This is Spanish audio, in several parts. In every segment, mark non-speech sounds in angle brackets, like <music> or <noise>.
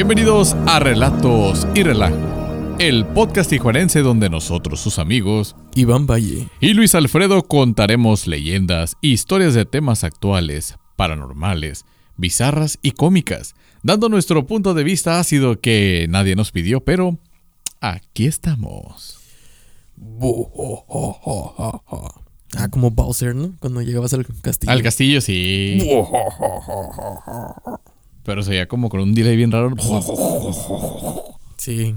Bienvenidos a Relatos y Relajo, el podcast tijuanense donde nosotros, sus amigos, Iván Valle. y Luis Alfredo contaremos leyendas, historias de temas actuales, paranormales, bizarras y cómicas, dando nuestro punto de vista ácido que nadie nos pidió, pero aquí estamos. <laughs> Ah, como Bowser, ¿no? Cuando llegabas al castillo. Al castillo sí, <laughs> pero se veía como con un delay bien raro. Sí.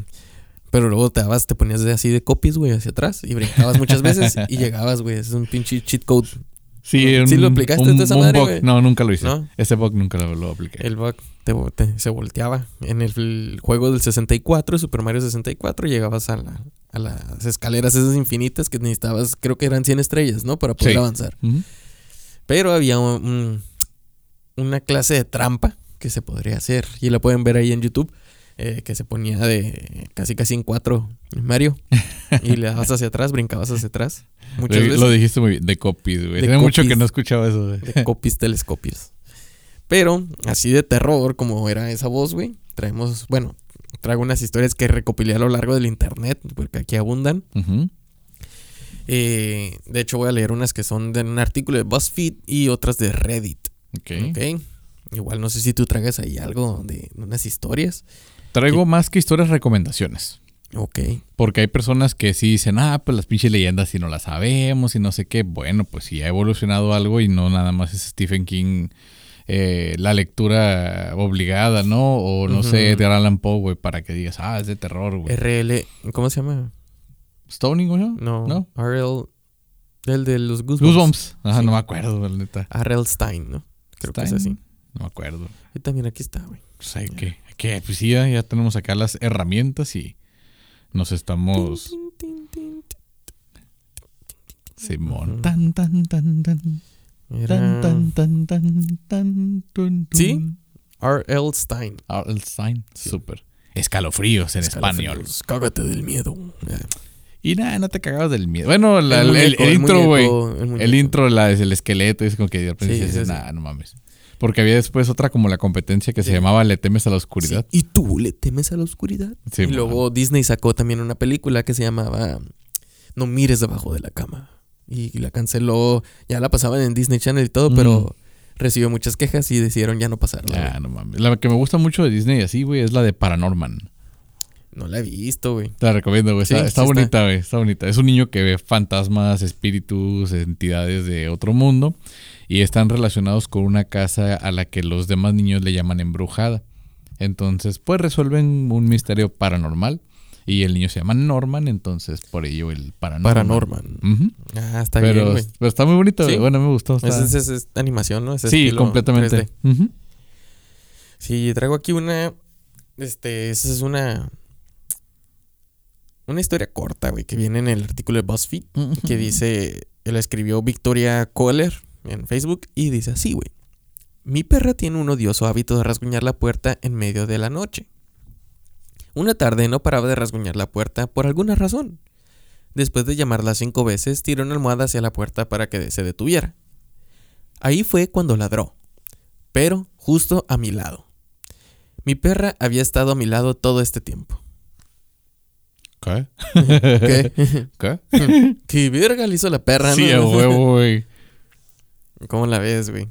Pero luego te dabas, te ponías así de copies, güey, hacia atrás y brincabas muchas veces <laughs> y llegabas, güey. Es un pinche cheat code. Sí, ¿Sí lo aplicaste un, esa un madre, bug. No, nunca lo hice. ¿No? Ese bug nunca lo, lo apliqué. El bug te, te- se volteaba. En el, el juego del 64, Super Mario 64, llegabas a, la- a las escaleras esas infinitas que necesitabas, creo que eran 100 estrellas, ¿no? Para poder Sí. avanzar. Pero había un- un- una clase de trampa que se podría hacer. Y la pueden ver ahí en YouTube. eh, que se ponía de casi casi en cuatro Mario. y le dabas hacia atrás, brincabas hacia atrás. Muchas Lo, veces. lo dijiste muy bien, de copies, güey. Mucho que copies. no escuchaba eso, güey. de copies telescopios. Pero así de terror como era esa voz, güey. Traemos, bueno, traigo unas historias que recopilé a lo largo del internet, porque aquí abundan. Eh, de hecho, voy a leer unas que son de un artículo de BuzzFeed y otras de Reddit. Ok. Ok. Igual no sé si tú traigas ahí algo de unas historias. Traigo más que historias, recomendaciones. Ok. Porque hay personas que sí dicen, ah, pues las pinches leyendas si no las sabemos y no sé qué. Bueno, pues si ha evolucionado algo y no nada más es Stephen King eh, la lectura obligada, ¿no? O no Ujú. sé, Edgar Allan Poe, güey, para que digas, ah, es de terror, güey. RL, ¿cómo se llama? ¿Stoning, güey? No. ¿No? RL, el de los Goosebumps. Goosebumps. Ajá, Sí. no me acuerdo, la neta. R.L. Stein, ¿no? Creo que es así. No me acuerdo. Y también aquí está, güey. Pues hay que, pues sí, ya, ya tenemos acá las herramientas y nos estamos... Simón. Tan, tan, tan, tan. Tan, tan, tan, tan, tan. Sí. R.L. Stein. Sign. Sí. Súper. Escalofríos en español. Cágate del miedo. Y nada, no te cagabas del miedo. Bueno, la- El intro, güey. el intro, la, es el esqueleto, es como que dices, nah, no mames. Porque había después otra como la competencia que se llamaba Le temes a la oscuridad. Sí. ¿Y tú le temes a la oscuridad? Sí, y man. luego Disney sacó también una película que se llamaba No mires debajo de la cama. Y la canceló. Ya la pasaban en Disney Channel y todo, Mm. pero recibió muchas quejas y decidieron ya no pasarla. Ya, no mames. La que me gusta mucho de Disney así, güey, es la de Paranorman. No la he visto, güey. Te la recomiendo, güey. Sí, Está, está sí está. bonita, güey. Está bonita. Es un niño que ve fantasmas, espíritus, entidades de otro mundo. Y están relacionados con una casa a la que los demás niños le llaman embrujada. Entonces, pues resuelven un misterio paranormal. Y el niño se llama Norman, entonces por ello el paranormal. Paranorman. Ah, está pero, bien, güey. pero está muy bonito, güey. Sí. Bueno, me gustó. está- Es, es- es animación, ¿no? Ese sí, completamente. 3D. Ujú. Sí, traigo aquí una. Este, esa es una. Una historia corta, güey, que viene en el artículo de BuzzFeed. Que dice. Él escribió Victoria Kohler en Facebook. Y dice así, güey. Mi perra tiene un odioso hábito de rasguñar la puerta en medio de la noche. Una tarde no paraba de rasguñar la puerta por alguna razón. Después de llamarla cinco veces, tiró una almohada hacia la puerta para que se detuviera. Ahí fue cuando ladró, pero justo a mi lado. Mi perra había estado a mi lado todo este tiempo. ¿Qué? ¿Qué? <laughs> ¿Qué? <laughs> ¿Qué verga le hizo la perra? Sí, no? a huevo, güey. <laughs> ¿Cómo la ves, güey?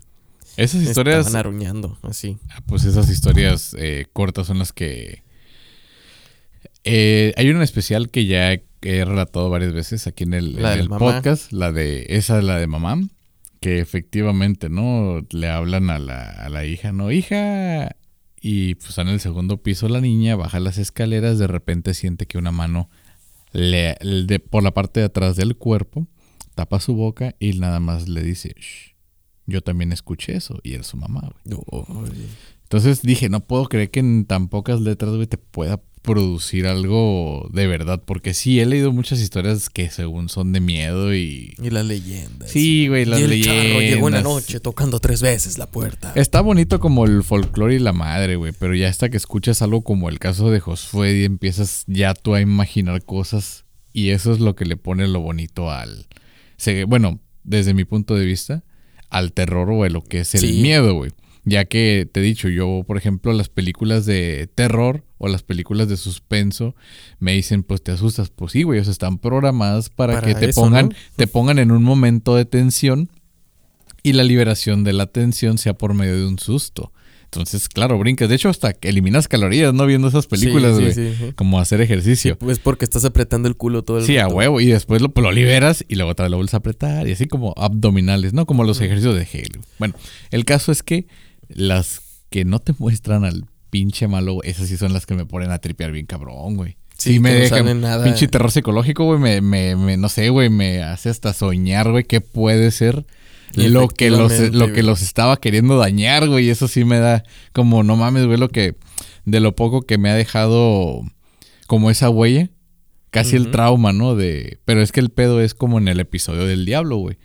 Esas historias... Estaban aruñando, así. Ah, Pues esas historias eh, cortas son las que... Eh, hay una especial que ya he, he relatado varias veces aquí en el, en podcast, la de esa es la de mamá, que efectivamente, ¿no? Le hablan a la, a la hija, ¿no? Hija, y pues en el segundo piso la niña, baja las escaleras, de repente siente que una mano le, le- de- por la parte de atrás del cuerpo tapa su boca y nada más le dice, "Shh, yo también escuché eso, y era su mamá, güey. Entonces dije, no puedo creer que en tan pocas letras, güey, te pueda producir algo de verdad. Porque sí, he leído muchas historias que según son de miedo y... Y las leyendas. Sí, güey, las y el leyendas. charro llegó en la noche tocando tres veces la puerta. Está bonito como el folclore y la madre, güey. Pero ya hasta que escuchas algo como el caso de Josué y empiezas ya tú a imaginar cosas. Y eso es lo que le pone lo bonito al... bueno, desde mi punto de vista, al terror o a lo que es el Sí. miedo, güey. Ya que te he dicho, yo, por ejemplo, las películas de terror o las películas de suspenso me dicen, pues te asustas. Pues sí, güey, o sea, están programadas para, Para que te eso, pongan, ¿no? te pongan en un momento de tensión y la liberación de la tensión sea por medio de un susto. Entonces, claro, brincas. De hecho, hasta eliminas calorías, ¿no? Viendo esas películas, güey. sí, sí, sí. Como hacer ejercicio. Pues porque estás apretando el culo todo el Sí, a huevo. Y después lo, lo liberas y luego otra vez lo vuelves a apretar. Y así como abdominales, ¿no? Como los ejercicios de Halo. Bueno, el caso es que las que no te <laughs> muestran al pinche malo, esas sí son las que me ponen a tripear bien cabrón, güey. Sí, Sí, me no dejan sale nada. pinche terror psicológico, güey. Me, me, me- no sé, güey, me hace hasta soñar, güey, qué puede ser lo que, los, lo que güey. los estaba queriendo dañar, güey. Eso sí me da como, no mames, güey, lo que, de lo poco que me ha dejado como esa huella. Casi el trauma, ¿no? De, pero es que el pedo es como en el episodio del diablo, güey.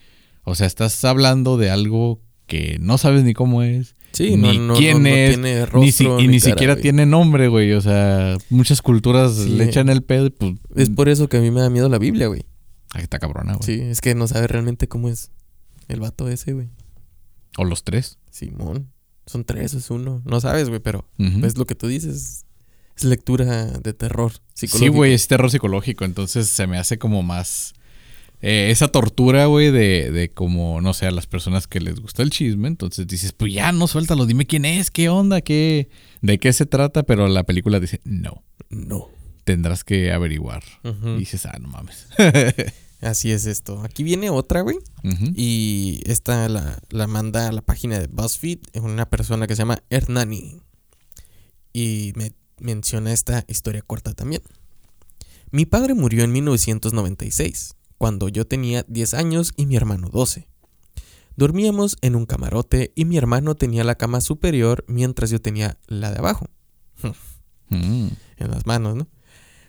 O sea, estás hablando de algo que no sabes ni cómo es, Sí, ni no, no, quién no, es, tiene ni si- rostro y ni cara, siquiera güey. tiene nombre, güey. O sea, muchas culturas Sí. le echan el pedo y pues... Es por eso que a mí me da miedo la Biblia, güey. Ahí está cabrona, güey. Sí, es que no sabe realmente cómo es el vato ese, güey. O los tres. Simón. Son tres, es uno. No sabes, güey, pero Ujú. es lo que tú dices. Es lectura de terror Sí, psicológico. güey, es terror psicológico. Entonces se me hace como más. Eh, esa tortura, güey, de, de como, no sé, a las personas que les gusta el chisme. Entonces dices, pues ya, no suéltalo, dime quién es, qué onda, qué. de qué se trata. Pero la película dice, no, No. tendrás que averiguar. Y dices, ah, no mames. <laughs> Así es esto. Aquí viene otra, güey. Y esta la, la manda a la página de BuzzFeed una persona que se llama Hernani. Y me menciona esta historia corta también. Mi padre murió en 1996, cuando yo tenía 10 años y mi hermano 12. Dormíamos en un camarote y mi hermano tenía la cama superior mientras yo tenía la de abajo, <laughs> Mm. en las manos, ¿no?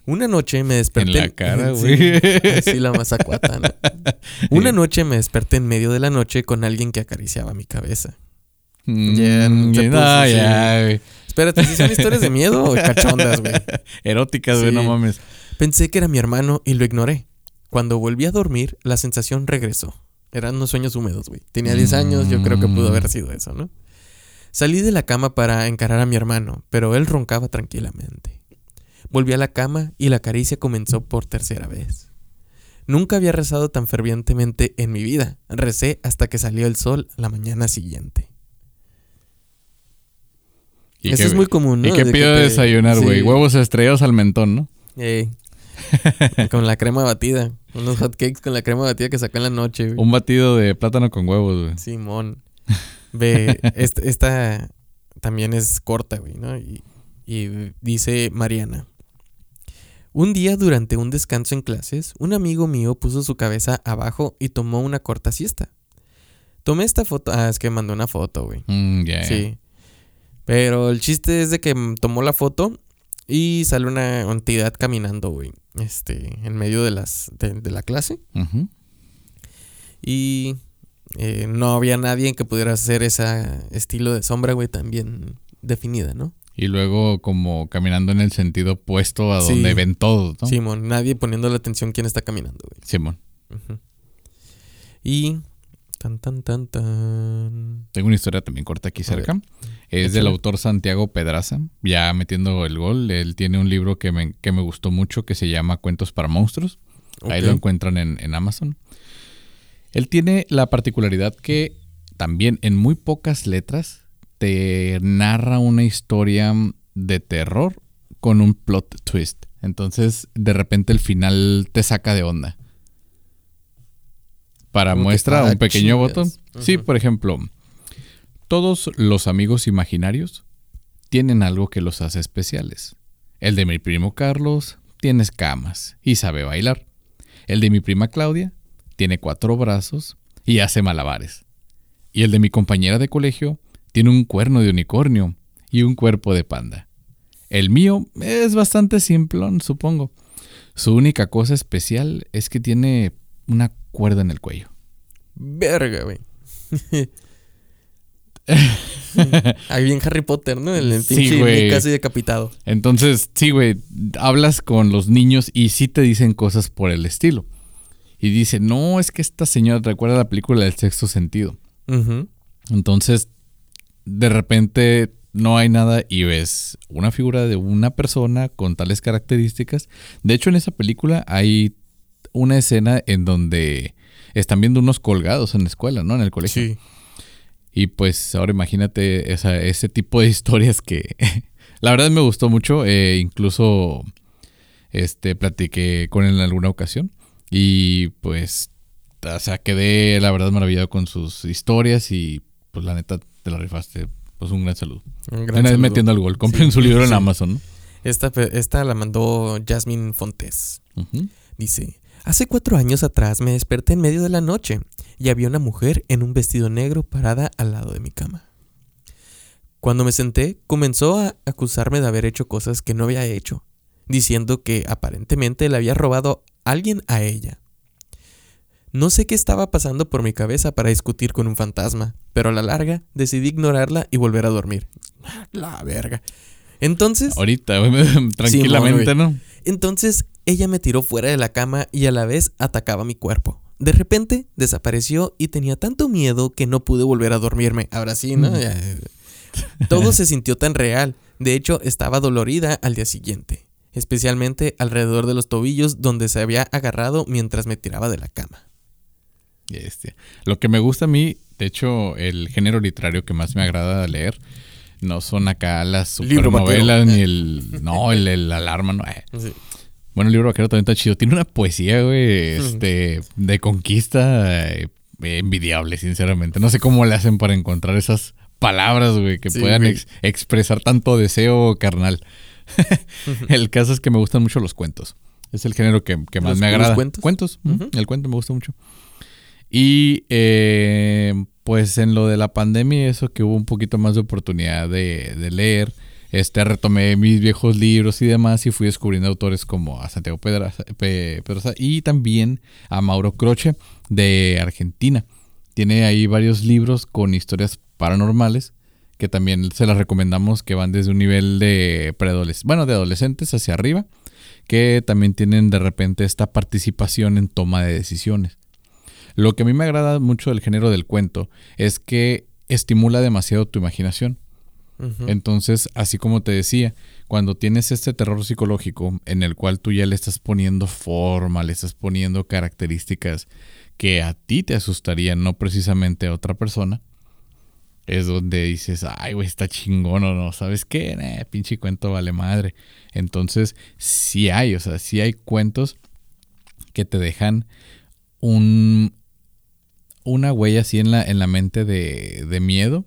Una noche me desperté. En la cara, <laughs> Sí, güey. así la mazacuata, ¿no? <laughs> Una noche me desperté en medio de la noche con alguien que acariciaba mi cabeza. Mm, no, ya, güey. Espérate, ¿sí son historias de miedo o cachondas, güey? Eróticas, güey, Sí. no mames. Pensé que era mi hermano y lo ignoré. Cuando volví a dormir, la sensación regresó. Eran unos sueños húmedos, güey. Tenía 10 años, yo creo que pudo haber sido eso, ¿no? Salí de la cama para encarar a mi hermano, pero él roncaba tranquilamente. Volví a la cama y la caricia comenzó por tercera vez. Nunca había rezado tan fervientemente en mi vida. Recé hasta que salió el sol la mañana siguiente. ¿Y Eso es muy común, ¿no? ¿Y qué pido de desayunar, güey? sí. Huevos estrellados al mentón, ¿no? Ey. <laughs> con la crema batida. Unos <laughs> hotcakes con la crema batida que sacó en la noche, güey. Un batido de plátano con huevos, güey. Simón. <laughs> Ve, est- esta también es corta, güey, ¿no? Y, y dice Mariana. Un día durante un descanso en clases, un amigo mío puso su cabeza abajo y tomó una corta siesta. Tomé esta foto. Ah, es que mandó una foto, güey. Mm. Sí. Pero el chiste es de que tomó la foto y sale una entidad caminando, güey. Este, en medio de las de, de la clase. Y eh, no había nadie que pudiera hacer ese estilo de sombra, güey, tan bien definida, ¿no? Y luego como caminando en el sentido opuesto a Sí. donde ven todos, ¿no? Simón, nadie poniendo la atención quién está caminando, güey. Simón. Y tan tan tan tan. Tengo una historia también corta aquí cerca. Es del autor Santiago Pedraza. Ya metiendo el gol. Él tiene un libro que me, que me gustó mucho que se llama Cuentos para Monstruos. Ahí lo encuentran en, en Amazon. Él tiene la particularidad que también en muy pocas letras te narra una historia de terror con un plot twist. Entonces, de repente el final te saca de onda. Para Como muestra un pequeño chingas. botón. Sí, por ejemplo, todos los amigos imaginarios tienen algo que los hace especiales. El de mi primo Carlos tiene escamas y sabe bailar. El de mi prima Claudia tiene cuatro brazos y hace malabares. Y el de mi compañera de colegio tiene un cuerno de unicornio y un cuerpo de panda. El mío es bastante simplón, supongo. Su única cosa especial es que tiene una cuerda en el cuello. Verga, güey. <laughs> Ahí bien Harry Potter, ¿no? El, el Sí, güey. Casi decapitado. Entonces, sí, güey, hablas con los niños y sí te dicen cosas por el estilo. Y dice, no, es que esta señora recuerda la película del sexto sentido. Entonces, de repente no hay nada y ves una figura de una persona con tales características. De hecho, en esa película hay una escena en donde están viendo unos colgados en la escuela, ¿no? En el colegio. Sí. Y pues ahora imagínate ese tipo de <laughs> historias que <laughs> la verdad me gustó mucho. Eh, incluso este platiqué con él en alguna ocasión. Y pues, o sea, quedé la verdad maravillado con sus historias y pues la neta te la rifaste. Pues un gran saludo. Un gran saludo. metiendo al gol. Compren su libro en Amazon, ¿no? Esta, esta la mandó Jasmine Fontes. Dice, hace cuatro años atrás me desperté en medio de la noche y había una mujer en un vestido negro parada al lado de mi cama. Cuando me senté, comenzó a acusarme de haber hecho cosas que no había hecho, diciendo que aparentemente le había robado alguien a ella. No sé qué estaba pasando por mi cabeza para discutir con un fantasma, pero a la larga decidí ignorarla y volver a dormir. La verga. Entonces. Ahorita, <laughs> tranquilamente, ¿no? Entonces ella me tiró fuera de la cama y a la vez atacaba mi cuerpo. De repente desapareció y tenía tanto miedo que no pude volver a dormirme. Ahora sí, ¿no? Todo se sintió tan real. De hecho, estaba dolorida al día siguiente especialmente alrededor de los tobillos donde se había agarrado mientras me tiraba de la cama. Este, lo que me gusta a mí, de hecho, el género literario que más me agrada leer, no son acá las supernovelas ni el. No, el, alarma, no. Eh. Bueno, el libro vaquero también está chido. Tiene una poesía, güey, este, de conquista eh, envidiable, sinceramente. No sé cómo le hacen para encontrar esas palabras, güey, que puedan expresar tanto deseo carnal. <laughs> el caso es que me gustan mucho los cuentos. Es el género que, más me agrada. cuentos? Cuentos. El cuento me gusta mucho. Y eh, pues en lo de la pandemia, eso que hubo un poquito más de oportunidad de, leer, este, retomé mis viejos libros y demás y fui descubriendo autores como a Santiago Pedraza, y también a Mauro Croce de Argentina. Tiene ahí varios libros con historias paranormales que también se las recomendamos que van desde un nivel de preadolescentes, bueno, de adolescentes hacia arriba, que también tienen de repente esta participación en toma de decisiones. Lo que a mí me agrada mucho del género del cuento es que estimula demasiado tu imaginación. Entonces, así como te decía, cuando tienes este terror psicológico en el cual tú ya le estás poniendo forma, le estás poniendo características que a ti te asustarían, no precisamente a otra persona, es donde dices, ay, güey, está chingón o no, ¿sabes qué? Eh, pinche cuento vale madre. Entonces, sí hay, o sea, sí hay cuentos que te dejan un, una huella así en la, en la mente de, de miedo,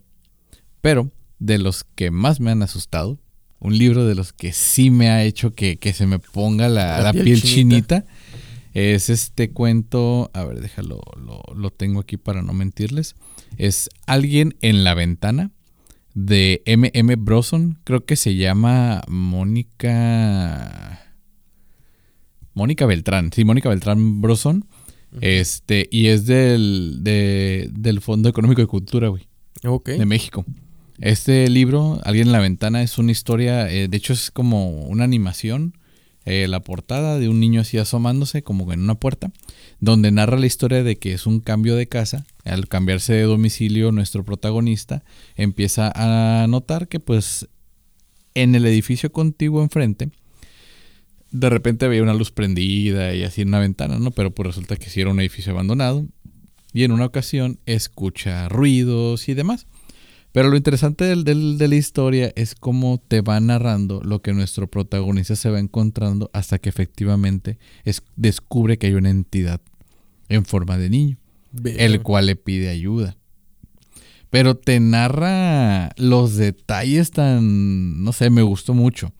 pero de los que más me han asustado, un libro de los que sí me ha hecho que, se me ponga la, piel, chinita es este cuento, a ver, déjalo, lo, tengo aquí para no mentirles. Es Alguien en la ventana de M.M. Broson. Creo que se llama Mónica. Mónica Beltrán. Sí, Mónica Beltrán Broson. Este, y es del, del Fondo Económico de Cultura, güey. De México. Este libro, Alguien en la ventana, es una historia, eh, de hecho es como una animación eh, la portada de un niño así asomándose como en una puerta, donde narra la historia de que es un cambio de casa. Al cambiarse de domicilio, nuestro protagonista empieza a notar que pues en el edificio contiguo enfrente, de repente veía una luz prendida y así en una ventana, ¿no? Pero pues resulta que sí era un edificio abandonado. Y en una ocasión escucha ruidos y demás. Pero lo interesante del, de la historia es cómo te va narrando lo que nuestro protagonista se va encontrando hasta que efectivamente es, descubre que hay una entidad en forma de niño, el cual le pide ayuda. Pero te narra los detalles tan, no sé, me gustó mucho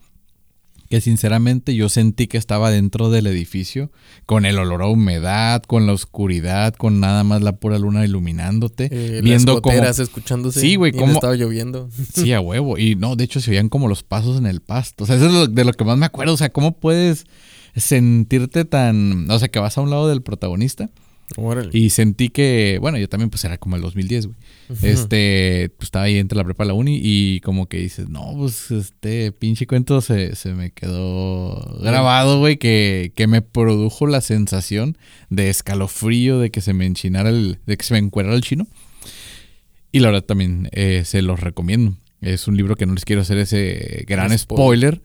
que sinceramente yo sentí que estaba dentro del edificio, con el olor a humedad, con la oscuridad, con nada más la pura luna iluminándote, eh, viendo cómo escuchándose. Sí, güey, cómo estaba lloviendo. <laughs> Sí, a huevo, y no, de hecho se oían como los pasos en el pasto. O sea, eso es de lo que más me acuerdo, o sea, cómo puedes sentirte tan, o sea, que vas a un lado del protagonista y sentí que, bueno, yo también pues era como el 2010, güey. Este, pues estaba ahí entre la prepa y la uni y como que dices, no, pues este pinche cuento se, me quedó grabado, güey, que, que, me produjo la sensación de escalofrío, de que se me enchinara el, de que se me encuerara el chino. Y la verdad también eh, se los recomiendo. Es un libro que no les quiero hacer ese gran spoiler,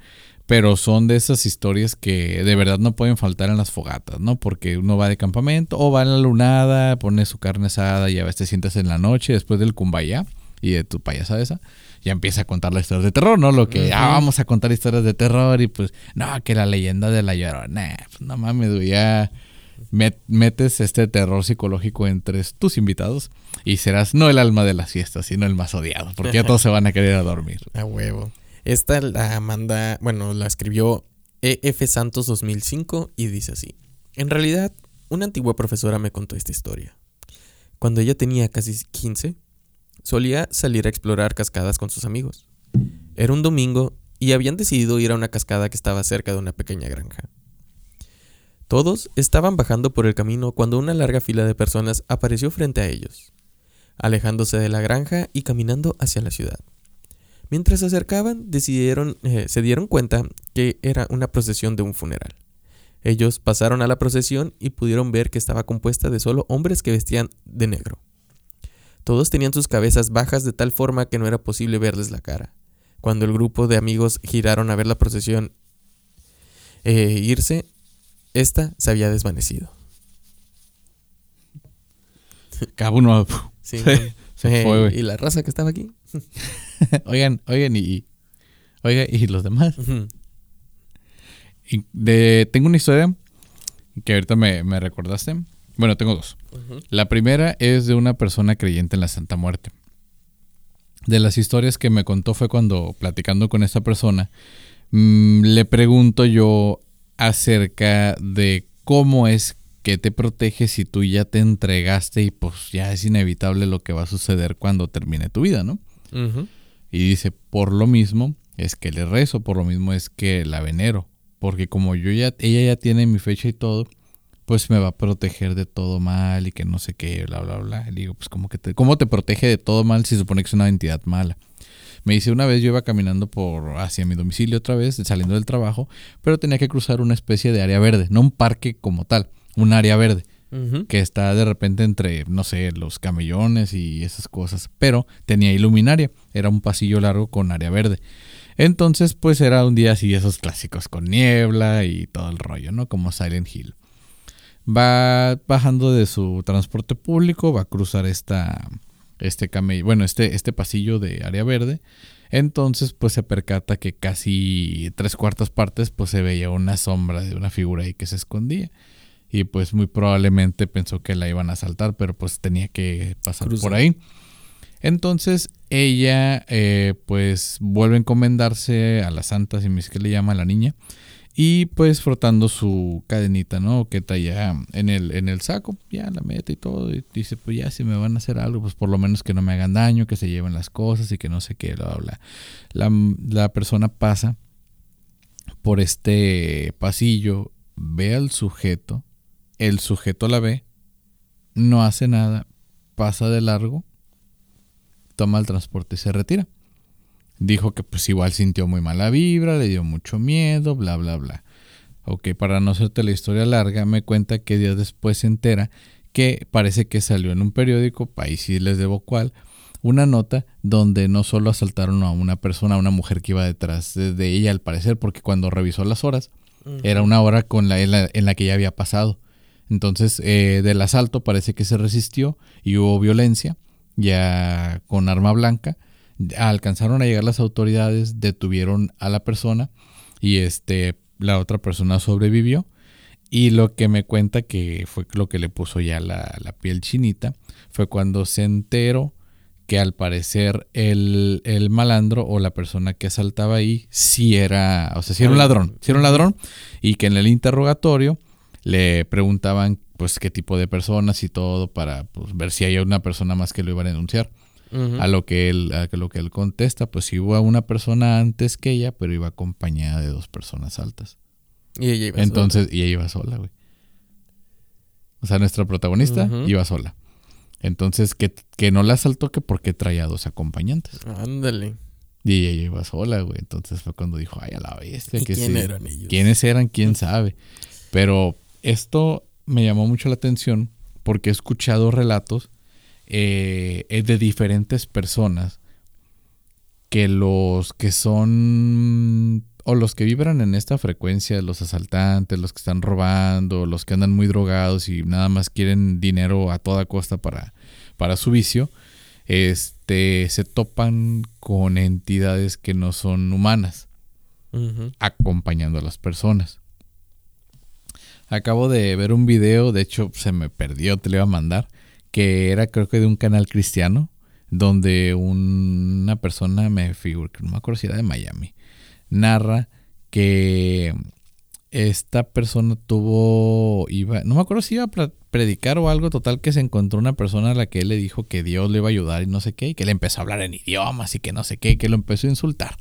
pero son de esas historias que de verdad no pueden faltar en las fogatas, ¿no? Porque uno va de campamento o va a la lunada, pone su carne asada y a veces te sientas en la noche después del kumbaya y de tu payasada esa, ya empieza a contar las historias de terror, ¿no? Lo que, ah, vamos a contar historias de terror y pues, no, que la leyenda de la llorona, pues no mames, ya metes este terror psicológico entre tus invitados y serás no el alma de la siesta, sino el más odiado, porque ya todos se van a querer a dormir. <laughs> A huevo. Esta la manda, bueno, la escribió E.F. Santos 2005 y dice así. En realidad, una antigua profesora me contó esta historia. Cuando ella tenía casi 15, solía salir a explorar cascadas con sus amigos. Era un domingo y habían decidido ir a una cascada que estaba cerca de una pequeña granja. Todos estaban bajando por el camino cuando una larga fila de personas apareció frente a ellos, alejándose de la granja y caminando hacia la ciudad. Mientras se acercaban, decidieron, eh, se dieron cuenta que era una procesión de un funeral. Ellos pasaron a la procesión y pudieron ver que estaba compuesta de solo hombres que vestían de negro. Todos tenían sus cabezas bajas de tal forma que no era posible verles la cara. Cuando el grupo de amigos giraron a ver la procesión e irse, esta se había desvanecido. Cabo uno. Sí, <laughs> se, fue, ¿Y la raza que estaba aquí? <laughs> <laughs> oigan, oigan, y. Oiga, ¿y los demás? tengo una historia que ahorita me, recordaste. Bueno, tengo dos. La primera es de una persona creyente en la Santa Muerte. De las historias que me contó fue cuando, platicando con esta persona, mm, le pregunto yo acerca de cómo es que te protege si tú ya te entregaste y pues ya es inevitable lo que va a suceder cuando termine tu vida, ¿no? Y dice, por lo mismo es que le rezo, por lo mismo es que la venero, porque como yo ya, ella ya tiene mi fecha y todo, pues me va a proteger de todo mal y que no sé qué, bla, bla, bla. Le digo, pues como que te, ¿cómo te protege de todo mal si se supone que es una entidad mala? Me dice, una vez yo iba caminando por hacia mi domicilio otra vez, saliendo del trabajo, pero tenía que cruzar una especie de área verde, no un parque como tal, un área verde. Que está de repente entre, no sé, los camellones y esas cosas, pero tenía iluminaria, era un pasillo largo con área verde. Entonces, pues era un día así, esos clásicos con niebla y todo el rollo, ¿no? Como Silent Hill. Va bajando de su transporte público, va a cruzar esta, este bueno, este, este pasillo de área verde. Entonces, pues se percata que casi tres cuartas partes, pues se veía una sombra de una figura ahí que se escondía. Y pues muy probablemente pensó que la iban a saltar, pero pues tenía que pasar por ahí. Entonces ella, eh, pues vuelve a encomendarse a la santa, si me que le llama a la niña, y pues frotando su cadenita, ¿no? Que traía en el, en el saco, ya la mete y todo. Y dice, pues ya si me van a hacer algo, pues por lo menos que no me hagan daño, que se lleven las cosas y que no sé qué, bla, bla. La, la persona pasa por este pasillo, ve al sujeto, el sujeto la ve, no hace nada, pasa de largo, toma el transporte y se retira. Dijo que pues igual sintió muy mala vibra, le dio mucho miedo, bla, bla, bla. Ok, para no hacerte la historia larga, me cuenta que días después se entera que parece que salió en un periódico, país sí les debo cuál, una nota donde no solo asaltaron a una persona, a una mujer que iba detrás de ella al parecer, porque cuando revisó las horas, era una hora con la, en, la, que ya había pasado. Entonces, eh, del asalto parece que se resistió y hubo violencia, ya con arma blanca, alcanzaron a llegar las autoridades, detuvieron a la persona y este la otra persona sobrevivió. Y lo que me cuenta que fue lo que le puso ya la, piel chinita fue cuando se enteró que al parecer el, el, malandro o la persona que asaltaba ahí sí era, o sea, sí era un ladrón, sí era un ladrón y que en el interrogatorio le preguntaban pues qué tipo de personas y todo para pues, ver si hay una persona más que lo iba a denunciar. A lo que él, a lo que él contesta, pues hubo una persona antes que ella, pero iba acompañada de dos personas altas. Y ella iba Entonces, sola. y ella iba sola, güey. O sea, nuestra protagonista iba sola. Entonces, que, que no la asaltó que porque traía dos acompañantes. Ándale. Y ella iba sola, güey. Entonces fue cuando dijo, ay, a la bestia. que quién eran ellos? ¿Quiénes eran? ¿Quién <laughs> sabe? Pero esto me llamó mucho la atención porque he escuchado relatos eh, es de diferentes personas que los que son o los que vibran en esta frecuencia, los asaltantes, los que están robando, los que andan muy drogados y nada más quieren dinero a toda costa para, para su vicio, este, se topan con entidades que no son humanas, acompañando a las personas. Acabo de ver un video, de hecho se me perdió, te lo iba a mandar, que era creo que de un canal cristiano, donde una persona me figura, no me acuerdo si era de Miami, narra que esta persona tuvo, iba, no me acuerdo si iba a predicar o algo total, que se encontró una persona a la que él le dijo que Dios le iba a ayudar y no sé qué, y que le empezó a hablar en idiomas y que no sé qué, que lo empezó a insultar.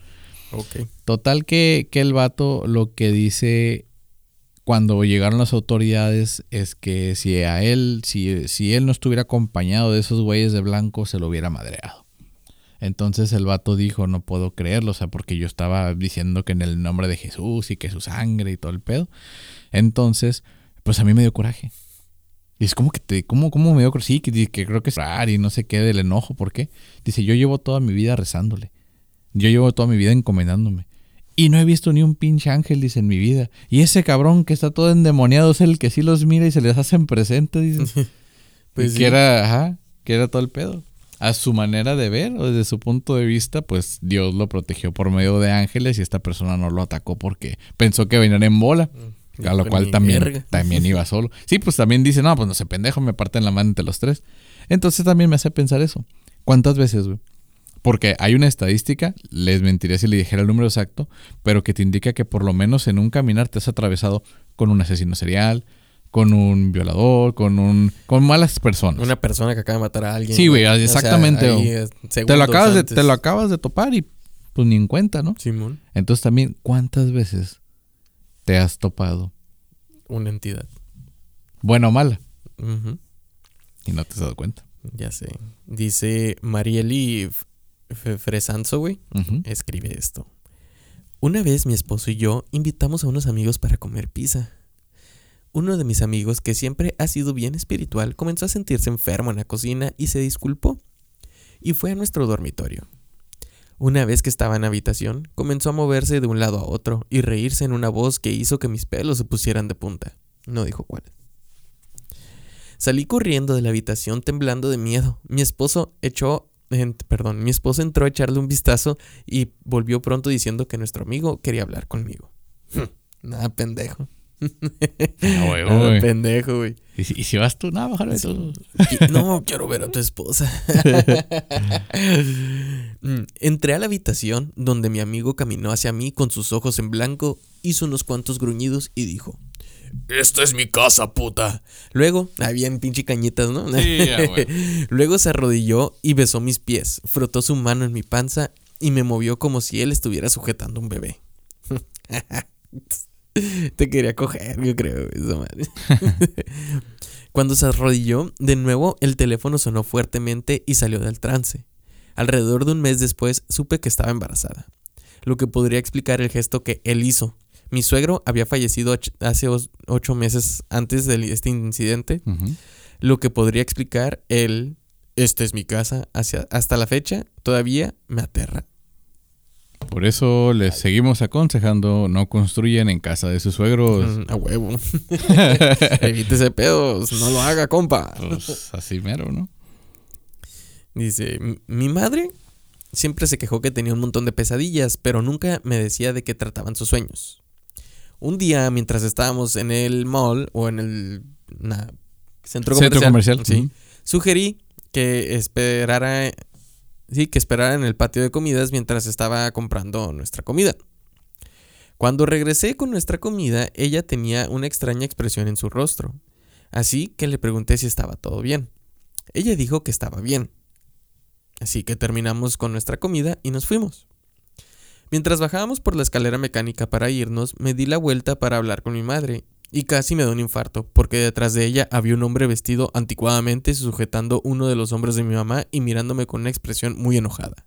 Total que, que el vato lo que dice cuando llegaron las autoridades es que si a él, si, si él no estuviera acompañado de esos güeyes de blanco, se lo hubiera madreado. Entonces el vato dijo, no puedo creerlo, o sea, porque yo estaba diciendo que en el nombre de Jesús y que su sangre y todo el pedo. Entonces, pues a mí me dio coraje. Y es como que te, ¿cómo, cómo me dio coraje? Sí, que, que creo que es raro y no sé qué del enojo, ¿por qué? Dice, yo llevo toda mi vida rezándole. Yo llevo toda mi vida encomendándome. Y no he visto ni un pinche ángel, dice, en mi vida. Y ese cabrón que está todo endemoniado es el que sí los mira y se les hacen presente, dice. <laughs> pues que era, ajá, que era todo el pedo. A su manera de ver o desde su punto de vista, pues Dios lo protegió por medio de ángeles y esta persona no lo atacó porque pensó que venían en bola. Mm, a lo cual también, <laughs> también iba solo. Sí, pues también dice, no, pues no sé, pendejo, me parten la mano entre los tres. Entonces también me hace pensar eso. ¿Cuántas veces, güey? Porque hay una estadística, les mentiría si le dijera el número exacto, pero que te indica que por lo menos en un caminar te has atravesado con un asesino serial, con un violador, con un con malas personas. Una persona que acaba de matar a alguien. Sí, güey, exactamente. te, lo acabas de, te lo acabas de topar y pues ni en cuenta, ¿no? Simón. Entonces también, ¿cuántas veces te has topado? Una entidad. Buena o mala. Y no te has dado cuenta. Ya sé. Dice Marieli Fresanzo, güey, escribe esto. Una vez mi esposo y yo invitamos a unos amigos para comer pizza. Uno de mis amigos, que siempre ha sido bien espiritual, comenzó a sentirse enfermo en la cocina y se disculpó. Y fue a nuestro dormitorio. Una vez que estaba en la habitación, comenzó a moverse de un lado a otro y reírse en una voz que hizo que mis pelos se pusieran de punta. No dijo cuál. Salí corriendo de la habitación temblando de miedo. Mi esposo echó perdón, mi esposa entró a echarle un vistazo y volvió pronto diciendo que nuestro amigo quería hablar conmigo. <laughs> Nada pendejo. <laughs> Nada pendejo, güey. ¿Y, si vas tú? Nada, bájale tú. No, quiero ver a tu esposa. <laughs> Mm, entré a la habitación donde mi amigo caminó hacia mí con sus ojos en blanco, hizo unos cuantos gruñidos y dijo: esta es mi casa, puta. Luego, había pinche cañitas, ¿no? <laughs> Luego se arrodilló y besó mis pies, frotó su mano en mi panza y me movió como si él estuviera sujetando un bebé. <laughs> Te quería coger, yo creo, eso madre. <laughs> Cuando se arrodilló, de nuevo el teléfono sonó fuertemente y salió del trance. Alrededor de un mes después supe que estaba embarazada, lo que podría explicar el gesto que él hizo, mi suegro había fallecido hace ocho meses antes de este incidente, lo que podría explicar el, esta es mi casa, hacia, hasta la fecha todavía me aterra. Por eso les seguimos aconsejando no construyen en casa de sus suegros. a huevo. <laughs> <laughs> Evítese pedos, no lo haga, compa. Pues así mero, ¿no? Dice, mi madre siempre se quejó que tenía un montón de pesadillas, pero nunca me decía de qué trataban sus sueños. Un día, mientras estábamos en el mall o en el centro comercial, sugerí que esperara, sí, que esperara en el patio de comidas mientras estaba comprando nuestra comida. Cuando regresé con nuestra comida, ella tenía una extraña expresión en su rostro, así que le pregunté si estaba todo bien. Ella dijo que estaba bien. Así que terminamos con nuestra comida y nos fuimos. Mientras bajábamos por la escalera mecánica para irnos, me di la vuelta para hablar con mi madre, y casi me dio un infarto, porque detrás de ella había un hombre vestido anticuadamente sujetando uno de los hombros de mi mamá y mirándome con una expresión muy enojada.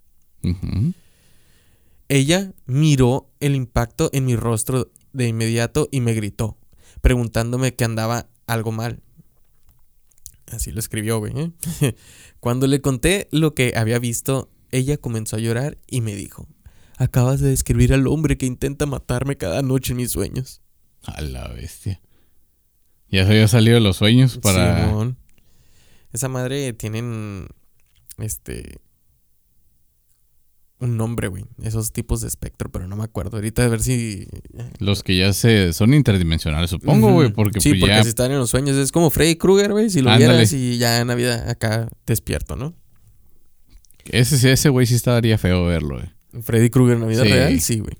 Ella miró el impacto en mi rostro de inmediato y me gritó, preguntándome que andaba algo mal. Así lo escribió, güey. ¿eh? <laughs> Cuando le conté lo que había visto, ella comenzó a llorar y me dijo, acabas de describir al hombre que intenta matarme cada noche en mis sueños. A la bestia. Ya se había salido de los sueños para... Simón. Esa madre tienen, este, un nombre, güey. Esos tipos de espectro, pero no me acuerdo. Ahorita a ver si... Los que ya se son interdimensionales, supongo, güey, porque sí, pues porque ya si están en los sueños es como Freddy Krueger, güey. Si lo Ándale. vieras y ya en la vida acá despierto, ¿no? ese sí- ese güey sí estaría feo verlo, güey. Freddy Krueger en la vida Sí. real, sí, güey.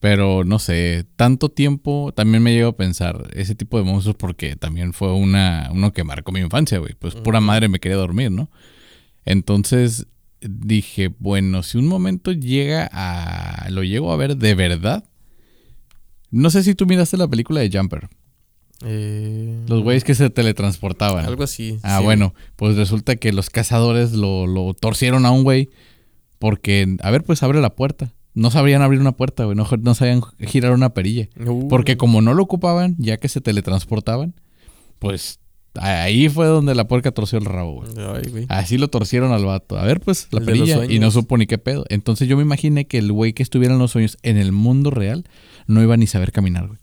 Pero no sé, tanto tiempo también me llevo a pensar ese tipo de monstruos porque también fue una uno que marcó mi infancia, güey. Pues pura madre me quería dormir, ¿no? Entonces dije, bueno, si un momento llega a lo llego a ver de verdad. No sé si tú miraste la película de Jumper, Eh, los güeyes que se teletransportaban. Algo así. Ah, sí. bueno, pues resulta que los cazadores lo, lo torcieron a un güey porque, a ver, pues abre la puerta. No sabrían abrir una puerta, güey, no, no sabían girar una perilla. Uh, Porque como no lo ocupaban, ya que se teletransportaban, pues ahí fue donde la puerca torció el rabo, güey. Ay, güey. Así lo torcieron al vato. A ver, pues, la El perilla. Y no supo ni qué pedo. Entonces yo me imaginé que el güey que estuviera en los sueños en el mundo real no iba ni a saber caminar, güey.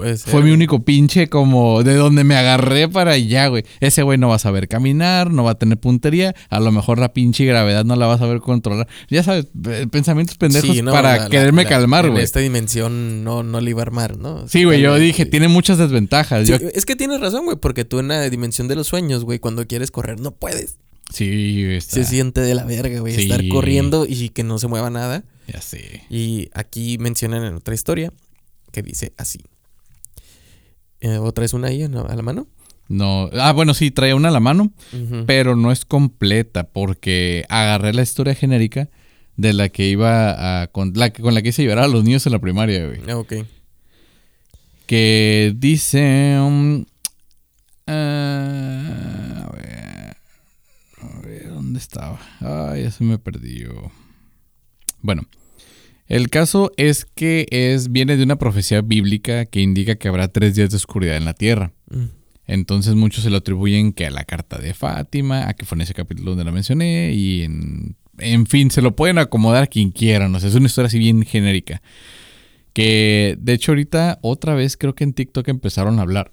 Puede ser. Fue mi único pinche como de donde me agarré para allá, güey. Ese güey no va a saber caminar, no va a tener puntería, a lo mejor la pinche gravedad no la va a saber controlar. Ya sabes, eh, pensamientos pendejos Sí, no, para la- quererme la- calmar, En güey. esta dimensión no, no le iba a armar, ¿no? Sí, güey, yo dije, güey. tiene muchas desventajas. Sí, Yo- es que tienes razón, güey, porque tú en la dimensión de los sueños, güey, cuando quieres correr no puedes. Sí, está- Se siente de la verga, güey, Sí. estar corriendo y que no se mueva nada. Ya sé. Y aquí mencionan en otra historia que dice así. Eh, ¿Otra es una ahí a la mano? No, ah, bueno, sí, traía una a la mano, pero no es completa porque agarré la historia genérica de la que iba a con la que con la que hice llorar a los niños en la primaria, güey. Ah, ok. que dice um, ah, a ver a ver dónde estaba ay ya se me perdió bueno el caso es que es viene de una profecía bíblica que indica que habrá tres días de oscuridad en la tierra Mm. entonces muchos se lo atribuyen que a la carta de Fátima, a que fue en ese capítulo donde la mencioné y en, en fin, se lo pueden acomodar a quien quieran, o sea, es una historia así bien genérica. Que de hecho ahorita otra vez creo que en TikTok empezaron a hablar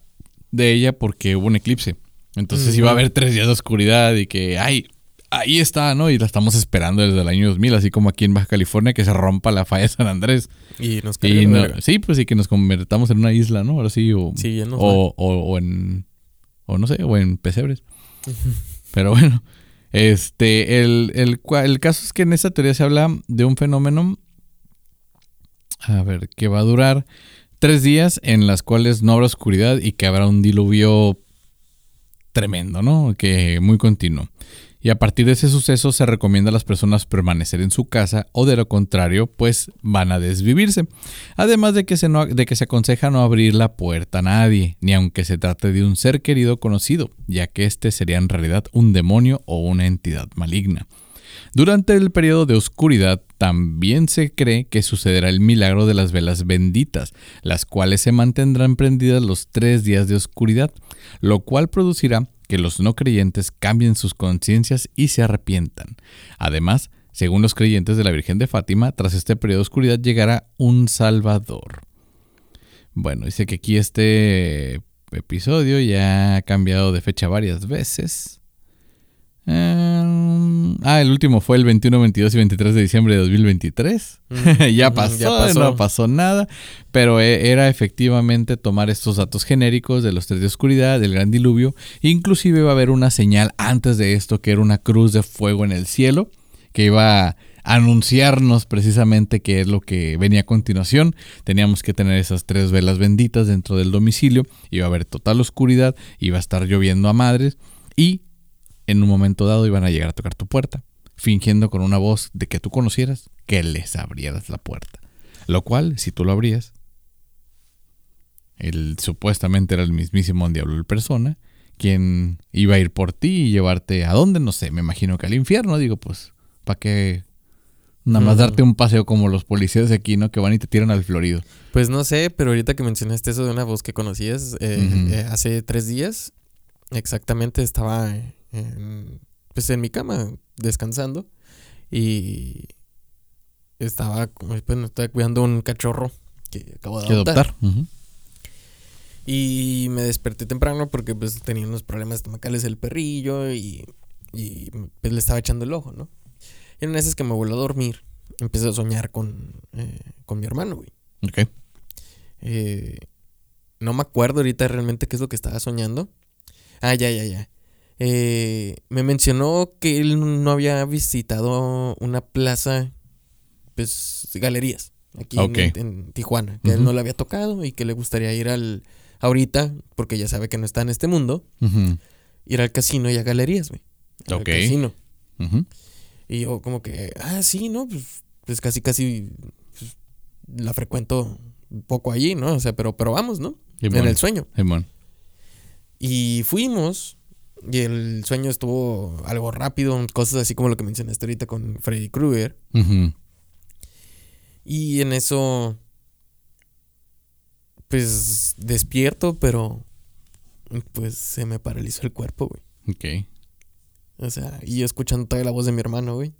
de ella porque hubo un eclipse. Entonces iba a haber tres días de oscuridad y que, ay, ahí está, ¿no? Y la estamos esperando desde el año 2000, así como aquí en Baja California que se rompa la falla de San Andrés. Y nos Y no- sí, pues sí, que nos convertamos en una isla, ¿no? Ahora sí, o, Sí, o, o- o en, o no sé, o en pesebres. Pero bueno, este, el, el, el caso es que en esta teoría se habla de un fenómeno, a ver, que va a durar tres días en las cuales no habrá oscuridad y que habrá un diluvio tremendo, ¿no? Que muy continuo. Y a partir de ese suceso se recomienda a las personas permanecer en su casa o de lo contrario, pues van a desvivirse. Además de que, se de que se aconseja no abrir la puerta a nadie, ni aunque se trate de un ser querido conocido, ya que este sería en realidad un demonio o una entidad maligna. Durante el periodo de oscuridad también se cree que sucederá el milagro de las velas benditas, las cuales se mantendrán prendidas los tres días de oscuridad, lo cual producirá que los no creyentes cambien sus conciencias y se arrepientan. Además, según los creyentes de la Virgen de Fátima, tras este periodo de oscuridad llegará un Salvador. Bueno, dice que aquí este episodio ya ha cambiado de fecha varias veces. Eh, ah, el último fue el 21, 22 y 23 de diciembre de 2023. <laughs> ya, Ujú, pasó, ya pasó. no pasó nada. Pero eh, era efectivamente tomar estos datos genéricos de los tres de oscuridad, del gran diluvio. Inclusive va a haber una señal antes de esto que era una cruz de fuego en el cielo que iba a anunciarnos precisamente qué es lo que venía a continuación. Teníamos que tener esas tres velas benditas dentro del domicilio. Iba a haber total oscuridad, iba a estar lloviendo a madres y en un momento dado iban a llegar a tocar tu puerta, fingiendo con una voz de que tú conocieras que les abrieras la puerta. Lo cual, si tú lo abrías, él supuestamente era el mismísimo diablo en persona, quien iba a ir por ti y llevarte a dónde, no sé, me imagino que al infierno, digo, pues, ¿para qué? Nada más darte un paseo como los policías de aquí, ¿no? Que van y te tiran al florido. Pues no sé, pero ahorita que mencionaste eso de una voz que conocías, eh, eh, hace tres días Exactamente, estaba en, pues en mi cama descansando y estaba, bueno, estaba cuidando un cachorro que acabo de ¿Qué adoptar. Y me desperté temprano porque pues tenía unos problemas estomacales el perrillo y, y pues, le estaba echando el ojo, ¿no? Y en una esas que me vuelvo a dormir, empecé a soñar con, eh, con mi hermano, güey. Ok. Eh, no me acuerdo ahorita realmente qué es lo que estaba soñando. Ah, ya, ya, ya. Eh, me mencionó que él no había visitado una plaza, pues, galerías, aquí en- Tijuana. Que él no le había tocado y que le gustaría ir al, ahorita, porque ya sabe que no está en este mundo, ir al casino y a galerías, güey. Al Ok. casino. Ujú. Y yo como que, ah, sí, ¿no? Pues, pues casi, casi pues, la frecuento un poco allí, ¿no? O sea, pero, pero vamos, ¿no? En el sueño. Y fuimos. Y el sueño estuvo algo rápido, cosas así como lo que mencionaste ahorita con Freddy Krueger. Y en eso, pues despierto, pero pues se me paralizó el cuerpo, güey. Ok. O sea, y yo escuchando todavía la voz de mi hermano, güey.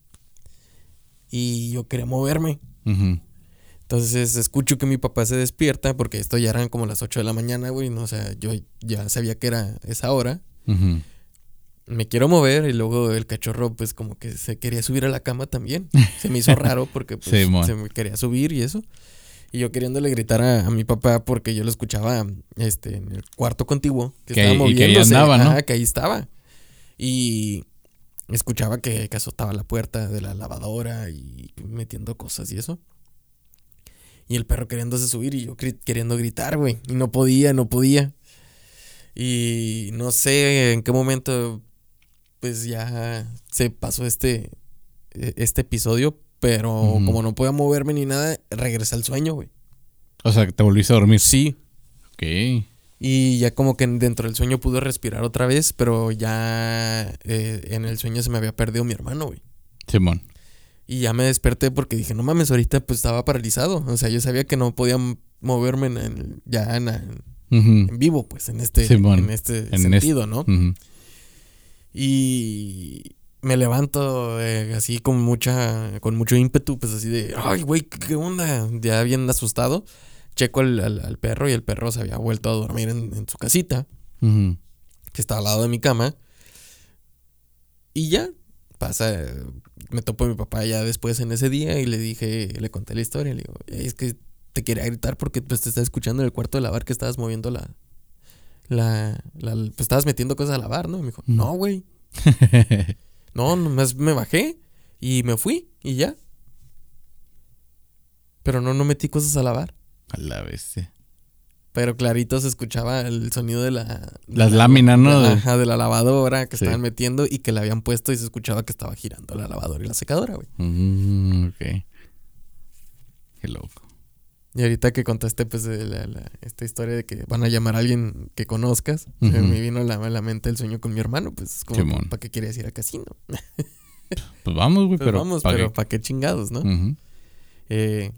Y yo quería moverme. Entonces escucho que mi papá se despierta porque esto ya eran como las 8 de la mañana, güey. No, o sea, yo ya sabía que era esa hora. Me quiero mover y luego el cachorro pues como que se quería subir a la cama también. Se me hizo <laughs> raro porque pues, se me quería subir y eso. Y yo queriéndole gritar a, a mi papá porque yo lo escuchaba este, en el cuarto contiguo. Que, Que estaba ahí- y que ahí moviéndose. andaba, ¿no? Ajá, que ahí estaba. Y escuchaba que, que azotaba la puerta de la lavadora y metiendo cosas y eso. Y el perro queriéndose subir y yo queriendo gritar, güey. Y no podía, no podía. Y no sé en qué momento, pues ya se pasó este, e- este episodio. Pero como no podía moverme ni nada, regresé al sueño, güey. O sea, te volviste a dormir. Sí. Ok. Y ya como que dentro del sueño pude respirar otra vez, pero ya eh, en el sueño se me había perdido mi hermano, güey. Simón. Y ya me desperté porque dije, no mames, ahorita pues estaba paralizado. O sea, yo sabía que no podía moverme en el- ya en, en Ujú. vivo, pues, en este, Simón. en este En sentido, ¿no? Ujú. Y me levanto eh, así con mucha, con mucho ímpetu, pues así de, ay, güey, ¿qué, onda? Ya bien asustado. Checo al, al- al perro y el perro se había vuelto a dormir en, en su casita, Ujú. que estaba al lado de mi cama. Y ya, pasa, me topo a mi papá ya después en ese día y le dije, le conté la historia, le digo, "Ey, es que te quería gritar porque pues te estaba escuchando en el cuarto de lavar que estabas moviendo la, la, la- pues estabas metiendo cosas a lavar, ¿no? Y me dijo, no, güey. <laughs> No, nomás me bajé y me fui y ya. Pero no, no metí cosas a lavar. A la bestia. Pero clarito se escuchaba el sonido de la... de Las la- láminas, ¿no? de- ajá, de la lavadora que Sí. estaban metiendo y que le habían puesto y se escuchaba que estaba girando la lavadora y la secadora, güey. Mm, ok. Qué loco. Y ahorita que contaste, pues, la- la- esta historia de que van a llamar a alguien que conozcas, me vino a la, a la mente el sueño con mi hermano, pues, es como. ¿para qué querías ir al casino? <laughs> Pues vamos, güey, Pues pero. vamos, ¿pa' pero qué? ¿para qué chingados, no? Eh,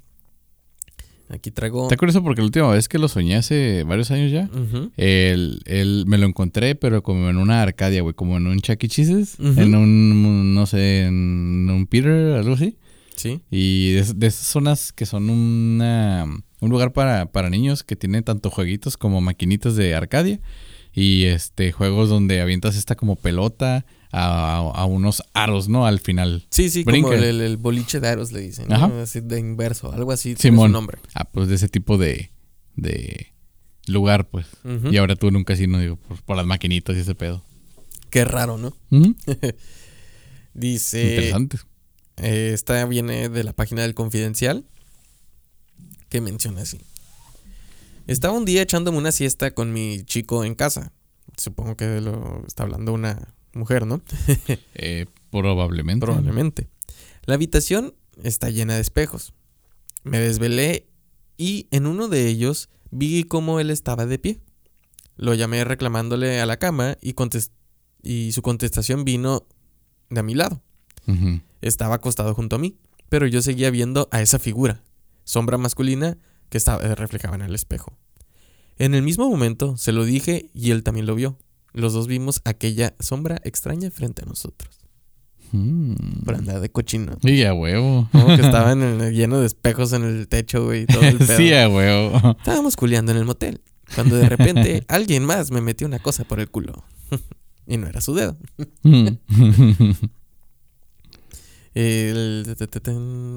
aquí traigo... Está curioso porque la última vez que lo soñé hace varios años ya, el, el- me lo encontré, pero como en una Arcadia, güey, como en un Chuck E. Cheese's, en un, no sé, en un Peter, algo así. Sí. Y de, de esas zonas que son una, un lugar para, para niños que tiene tanto jueguitos como maquinitas de Arcadia. Y este juegos donde avientas esta como pelota a, a unos aros, ¿no? Al final. Sí, sí, Brinca. como el, boliche de aros le dicen, ¿no? Ajá. Así de inverso, algo así. Simón. su nombre. Ah, pues de ese tipo de, de lugar, pues. Y ahora tú en un casino, digo, por, por las maquinitas y ese pedo. Qué raro, ¿no? <laughs> Dice... Interesante. Eh, esta viene de la página del Confidencial, que menciona así. Estaba un día echándome una siesta con mi chico en casa. Supongo que lo está hablando una mujer, ¿no? <laughs> Eh, probablemente. Probablemente. La habitación está llena de espejos. Me desvelé y en uno de ellos vi cómo él estaba de pie. Lo llamé reclamándole a la cama y, contest- y su contestación vino de a mi lado. Ujú. Estaba acostado junto a mí, pero yo seguía viendo a esa figura, sombra masculina que estaba eh, reflejaba en el espejo. En el mismo momento se lo dije y él también lo vio. los dos vimos aquella sombra extraña frente a nosotros. Mm. Por andar de cochino. Sí, a huevo. Como que estaban en el- lleno de espejos en el techo, güey. y Todo el <laughs> pedo. sí, a huevo. Estábamos culeando en el motel. Cuando de repente <laughs> alguien más me metió una cosa por el culo. <laughs> y no era su dedo.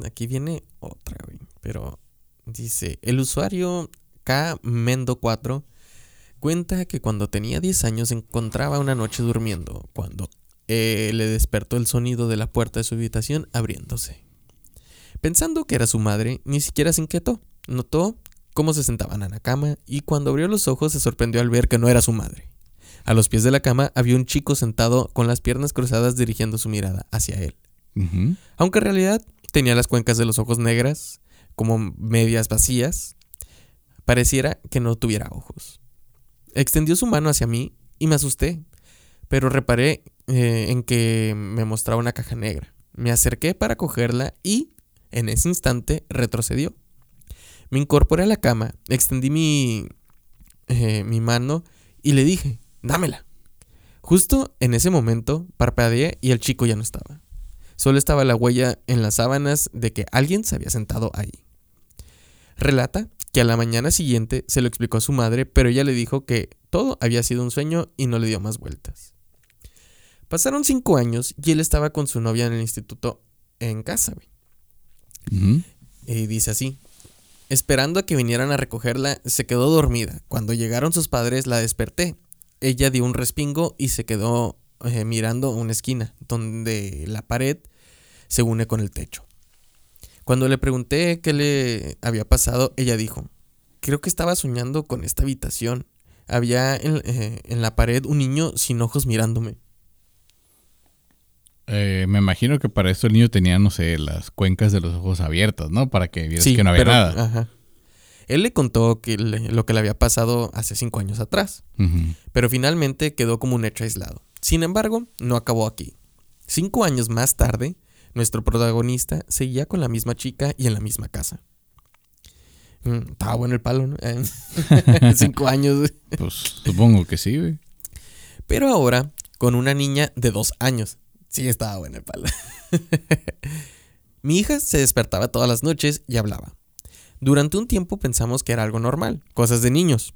Aquí viene otra, güey. Pero dice: El usuario K Mendo 4 cuenta que cuando tenía 10 años se encontraba una noche durmiendo cuando eh, le despertó el sonido de la puerta de su habitación abriéndose. Pensando que era su madre, ni siquiera se inquietó. Notó cómo se sentaban en la cama y cuando abrió los ojos se sorprendió al ver que no era su madre. A los pies de la cama había un chico sentado con las piernas cruzadas dirigiendo su mirada hacia él. Aunque en realidad tenía las cuencas de los ojos negras, como medias vacías, pareciera que no tuviera ojos. Extendió su mano hacia mí y me asusté, pero reparé eh, en que me mostraba una caja negra. Me acerqué para cogerla y, en ese instante, retrocedió. Me incorporé a la cama, extendí mi, eh, mi mano y le dije, dámela. Justo en ese momento parpadeé y el chico ya no estaba. Solo estaba la huella en las sábanas de que alguien se había sentado ahí. Relata que a la mañana siguiente se lo explicó a su madre, pero ella le dijo que todo había sido un sueño y no le dio más vueltas. Pasaron cinco años y él estaba con su novia en el instituto en casa. Y dice así. Esperando a que vinieran a recogerla, se quedó dormida. Cuando llegaron sus padres, la desperté. Ella dio un respingo y se quedó eh, mirando una esquina, donde la pared se une con el techo. Cuando le pregunté qué le había pasado, ella dijo, creo que estaba soñando con esta habitación. Había en, eh, en la pared un niño sin ojos mirándome. Eh, me imagino que para esto el niño tenía, no sé, las cuencas de los ojos abiertas, ¿no? Para que vieras que no había pero- nada. ajá. Él le contó que le- lo que le había pasado hace cinco años atrás. Pero finalmente quedó como un hecho aislado. Sin embargo, no acabó aquí. Cinco años más tarde, nuestro protagonista seguía con la misma chica y en la misma casa. Mm, estaba bueno el palo, ¿no? <laughs> Cinco años. Pues supongo que sí, güey. Pero ahora, con una niña de dos años. Sí, estaba bueno el palo. <laughs> Mi hija se despertaba todas las noches y hablaba. Durante un tiempo pensamos que era algo normal, cosas de niños,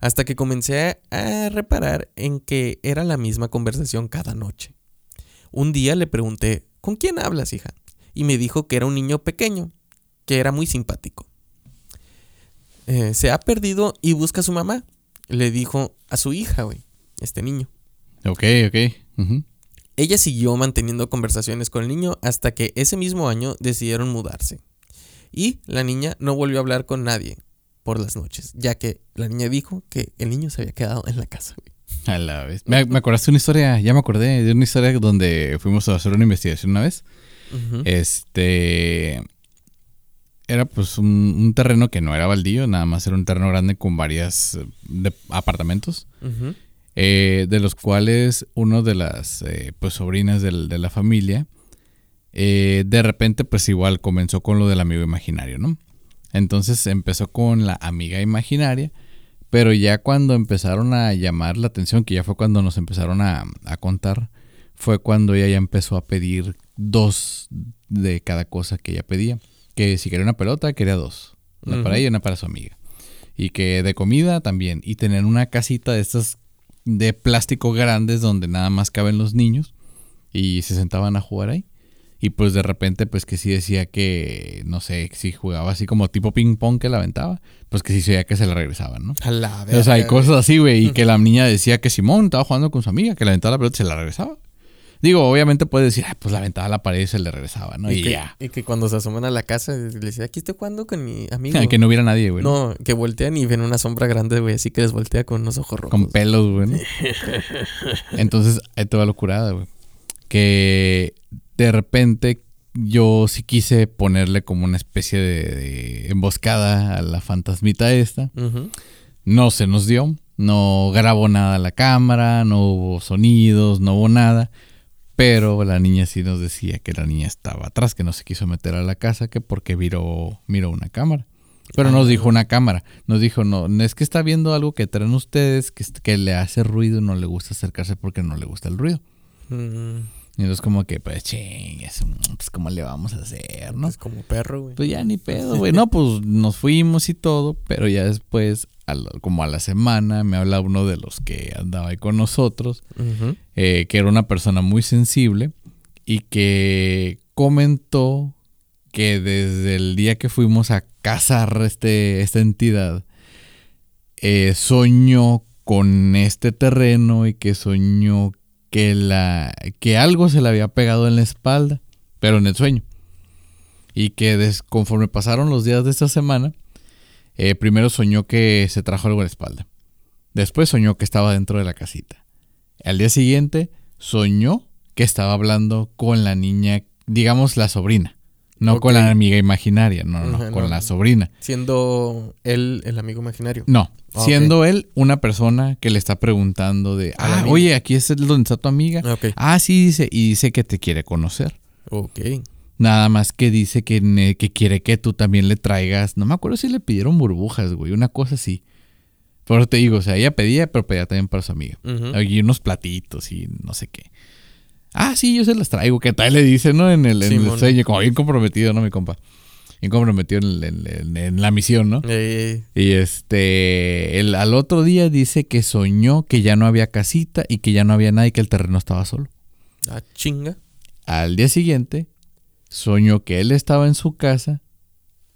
hasta que comencé a reparar en que era la misma conversación cada noche. Un día le pregunté, ¿con quién hablas, hija? Y me dijo que era un niño pequeño, que era muy simpático. Eh, se ha perdido y busca a su mamá, le dijo a su hija, güey, este niño. Ok, ok. Ella siguió manteniendo conversaciones con el niño hasta que ese mismo año decidieron mudarse. Y la niña no volvió a hablar con nadie por las noches, ya que la niña dijo que el niño se había quedado en la casa. güey. A la vez. Me, me acordaste de una historia, ya me acordé de una historia donde fuimos a hacer una investigación una vez. Este. Era pues un, un terreno que no era baldío, nada más era un terreno grande con varias eh, de- apartamentos. Eh, de los cuales uno de las eh, pues sobrinas del- de la familia eh, de repente pues igual comenzó con lo del amigo imaginario, ¿no? Entonces empezó con la amiga imaginaria, pero ya cuando empezaron a llamar la atención, que ya fue cuando nos empezaron a, a contar, fue cuando ella ya empezó a pedir dos de cada cosa que ella pedía. Que si quería una pelota, quería dos. Una para ella y una para su amiga. Y que de comida también. Y tener una casita de estas de plástico grandes donde nada más caben los niños. Y se sentaban a jugar ahí. Y pues de repente, pues que sí decía que, no sé, si jugaba así como tipo ping pong que la aventaba, pues que sí se veía que se la regresaban, ¿no? A la O sea, hay cosas así, güey. Y que la niña decía que Simón estaba jugando con su amiga, que le aventaba la pelota y se la regresaba. Digo, obviamente puede decir, "Ah, pues la aventaba a la pared y se le regresaba, ¿no? Y, Y, que, ya. y que cuando se asoman a la casa, le decía, aquí estoy jugando con mi amigo. <laughs> que no hubiera nadie, güey. no, que voltean y ven una sombra grande, güey, así que les voltea con unos ojos rojos. Con pelos, güey. ¿no? <laughs> Entonces, ahí te va locurada, güey. Que de repente yo sí quise ponerle como una especie de, de emboscada a la fantasmita esta. No se nos dio. No grabó nada la cámara, no hubo sonidos, no hubo nada. Pero la niña sí nos decía que la niña estaba atrás, que no se quiso meter a la casa, que porque miró, miró una cámara. Pero nos Ah. dijo una cámara. Nos dijo, no, es que está viendo algo que traen ustedes que, que le hace ruido y no le gusta acercarse porque no le gusta el ruido. Y entonces como que, pues, ching, eso, pues, ¿cómo le vamos a hacer, no? Es como perro, güey. Pues ya ni pedo, <laughs> güey. No, pues nos fuimos y todo, pero ya después, a la- como a la semana, me habla uno de los que andaba ahí con nosotros, eh, que era una persona muy sensible y que comentó que desde el día que fuimos a cazar este, esta entidad, eh, soñó con este terreno y que soñó que, la, que algo se le había pegado en la espalda, pero en el sueño. Y que des- conforme pasaron los días de esta semana, eh, primero soñó que se trajo algo en la espalda. Después soñó que estaba dentro de la casita. Al día siguiente soñó que estaba hablando con la niña, digamos la sobrina. No con la amiga imaginaria, no, no, no, Ajá, con no. la sobrina. Siendo él el amigo imaginario. No, Ah, siendo él una persona que le está preguntando de, ah, amiga. oye, aquí es donde está tu amiga. Ah. Ah, sí, dice, y dice que te quiere conocer. Ok. Nada más que dice que, que quiere que tú también le traigas, no me acuerdo si le pidieron burbujas, güey, una cosa así. Pero te digo, o sea, ella pedía, pero pedía también para su amiga. Ujú. Y unos platitos y no sé qué. Ah, sí, yo se las traigo. ¿Qué tal le dice, no? En el, en el sueño, como bien comprometido, ¿no, mi compa? Bien comprometido en, en- en- la misión, ¿no? Eh, Y este, el, al otro día dice que soñó que ya no había casita y que ya no había nadie, que el terreno estaba solo. ah, chinga. Al día siguiente, soñó que él estaba en su casa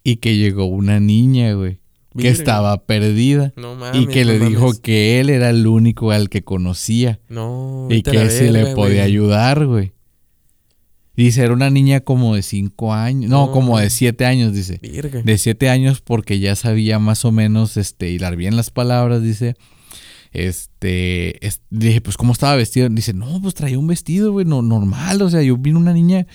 y que llegó una niña, güey, que estaba perdida. No mames. y que no le dijo que él era el único al que conocía. No. Y que sí le podía güey. ayudar, güey. Dice, era una niña como de cinco años. No, como de siete años, dice. Virga. De siete años porque ya sabía más o menos este, hilar bien las palabras, dice. Este, es- dije, pues, ¿cómo estaba vestido? Dice, no, pues traía un vestido, güey, no, normal. O sea, yo vi una niña,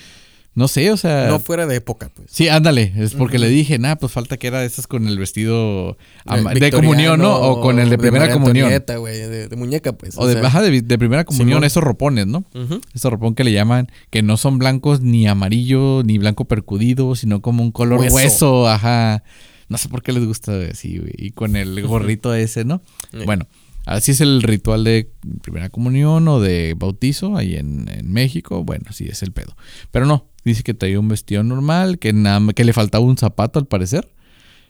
no sé, o sea. No fuera de época, pues. Sí, ándale, es porque le dije, nada, pues falta que era de esas con el vestido de, comunión, ¿no? O con el de primera María comunión. Güey, de, de muñeca, pues. O de, ajá, de, de primera comunión, esos ropones, ¿no? Ujú. Esos ropón que le llaman, que no son blancos ni amarillo ni blanco percudido, sino como un color hueso, Hueso. ajá. No sé por qué les gusta así, güey. Y con el gorrito ese, ¿no? Eh. Bueno, así es el ritual de primera comunión o de bautizo ahí en, en México. Bueno, sí es el pedo. Pero no, dice que traía un vestido normal, que nada que le faltaba un zapato al parecer.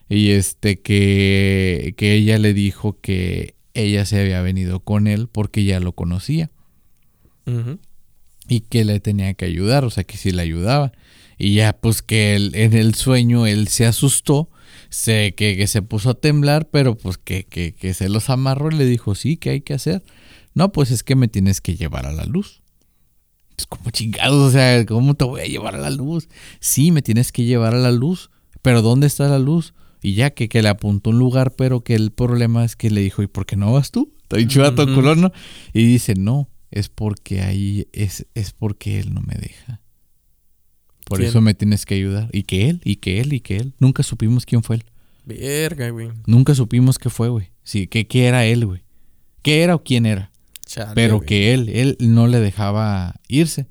Y este que, que ella le dijo que ella se había venido con él porque ya lo conocía y que le tenía que ayudar, o sea, que sí le ayudaba. Y ya, pues que él- en el sueño él se asustó, se, que, que se puso a temblar, pero pues que, que, que se los amarró y le dijo, sí, ¿qué hay que hacer? No, pues es que me tienes que llevar a la luz. Pues como chingados, o sea, ¿cómo te voy a llevar a la luz? Sí, me tienes que llevar a la luz, pero ¿dónde está la luz? Y ya que, que le apuntó un lugar, pero que el problema es que le dijo, ¿y por qué no vas tú? Está bien chivato Ujú. culón, ¿no? Y dice, no, es porque ahí, es, es porque él no me deja. Por ¿Quién? eso me tienes que ayudar. Y que él, y que él, y que él. Nunca supimos quién fue él. Verga, güey. Nunca supimos qué fue, güey. Sí, que, qué era él, güey. ¿Qué era o quién era? Chale, Pero güey. que él, él no le dejaba irse.